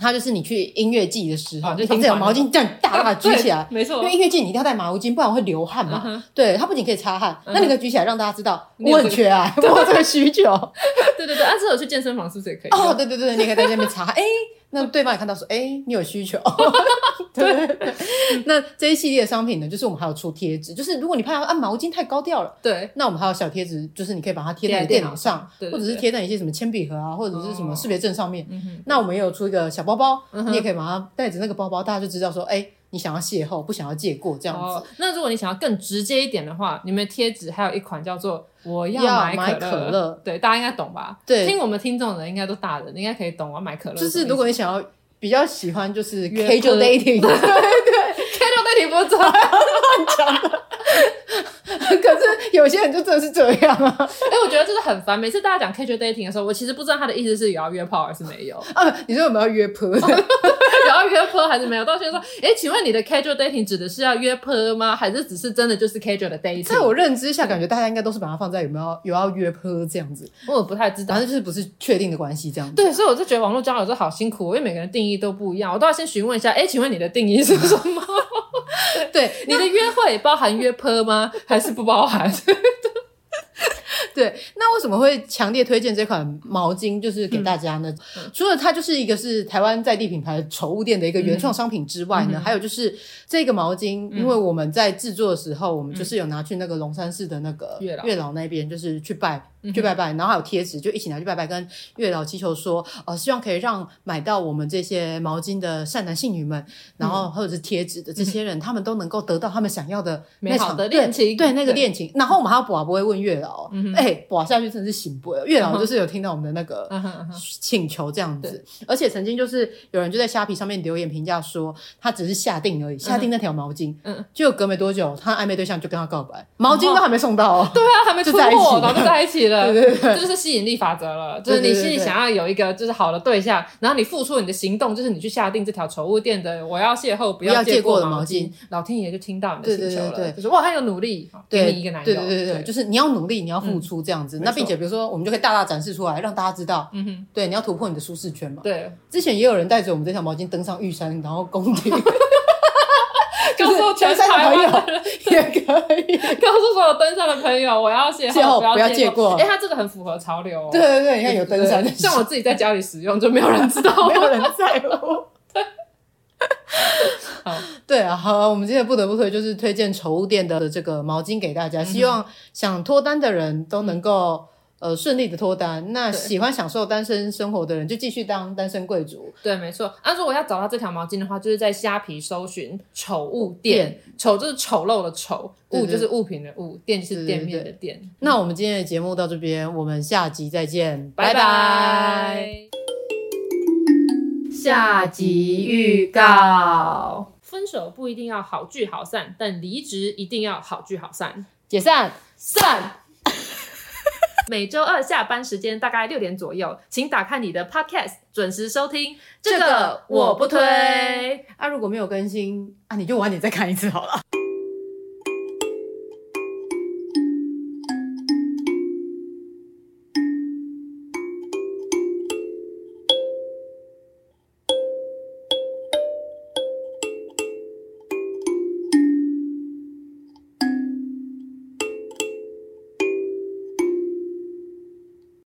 它就是你去音乐季的时候，啊、就把这条毛巾这样大大举起来，[laughs] 啊、没错。因为音乐季你一定要带毛巾，不然会流汗嘛。嗯、对，它不仅可以擦汗，嗯、那你可以举起来让大家知道我很缺爱，我有这个需求。[laughs] 对对对，啊，这我去健身房是不是也可以？哦，对对对，你可以在那边擦。[laughs] 哎。那对方也看到说，哎、欸，你有需求，[laughs] 对。那这一系列的商品呢，就是我们还有出贴纸，就是如果你怕啊毛巾太高调了，对，那我们还有小贴纸，就是你可以把它贴在电脑上，或者是贴在一些什么铅笔盒啊，或者是什么识别证上面。哦、那我们也有出一个小包包，嗯、你也可以把它带着那个包包，大家就知道说，哎、欸。你想要邂逅，不想要借过这样子。哦，那如果你想要更直接一点的话，你们贴纸还有一款叫做“我要买可乐”，对，大家应该懂吧？对，听我们听众的人应该都大人，应该可以懂。我要买可乐，就是如果你想要比较喜欢，就是 casual dating，[laughs] 对对，[laughs] casual dating 不是 [laughs] 乱讲的。[laughs] 可是有些人就真的是这样啊！[laughs] 哎，我觉得这是很烦。每次大家讲 casual dating 的时候，我其实不知道他的意思是有要约炮还是没有啊？[laughs] 你说有没有约炮？有要约炮还是没有？到现在说，哎，请问你的 casual dating 指的是要约炮吗？还是只是真的就是 casual 的 dating？在我认知下，感觉大家应该都是把它放在有没有有要约炮这样子。我不太知道，反正就是不是确定的关系这样子。对，所以我就觉得网络交友这好辛苦，因为每个人定义都不一样，我都要先询问一下。哎，请问你的定义是什么？对，你的约会包含约泼吗？还是不包含？[laughs] 对，那为什么会强烈推荐这款毛巾，就是给大家呢？嗯、除了它就是一个是台湾在地品牌宠物店的一个原创商品之外呢，嗯、还有就是这个毛巾，因为我们在制作的时候，我们就是有拿去那个龙山寺的那个月老月老那边，就是去拜。去拜拜，然后还有贴纸，就一起拿去拜拜，跟月老祈求说，呃，希望可以让买到我们这些毛巾的善男信女们，然后或者是贴纸的这些人，他们都能够得到他们想要的美好的恋情，对那个恋情。然后我们还要博，不会问月老，哎，博下去真的是醒不了？月老就是有听到我们的那个请求这样子，而且曾经就是有人就在虾皮上面留言评价说，他只是下定而已，下定那条毛巾，嗯，就隔没多久，他暧昧对象就跟他告白，毛巾都还没送到，对啊，还没 [laughs] 出货，然后就在一起。[laughs] 对对对，这就是吸引力法则了。就是你心里想要有一个就是好的对象，然后你付出你的行动，就是你去下定这条宠物店的我要邂逅不要借过的毛巾，老天爷就听到你的请求了。就是哇，他有努力给你一个男友。对对对，就是你要努力，你要付出这样子。那并且比如说，我们就可以大大展示出来，让大家知道，嗯哼，对，你要突破你的舒适圈嘛。对，之前也有人带着我们这条毛巾登上玉山，然后攻顶。[laughs] 告诉全山的朋友 [laughs] 也可以，告诉所有登山的朋友，我要邂逅，不要借过。哎，它这个很符合潮流哦。对对对，你看有登山的，像我自己在家里使用，就没有人知道，[laughs] 没有人在乎。[laughs] 好，对啊，好，我们今天不得不推，就是推荐宠物店的这个毛巾给大家，希望想脱单的人都能够。呃，顺利的脱单，那喜欢享受单身生活的人就继续当单身贵族。对，没错。那如果要找到这条毛巾的话，就是在虾皮搜寻“宠物店”，丑就是丑陋的丑，物就是物品的物，店是店面的店。那我们今天的节目到这边，我们下集再见，拜拜。下集预告：分手不一定要好聚好散，但离职一定要好聚好散。解散，散。[laughs] 每周二下班时间大概六点左右，请打开你的 Podcast，准时收听。这个我不推。啊，如果没有更新啊，你就晚点再看一次好了。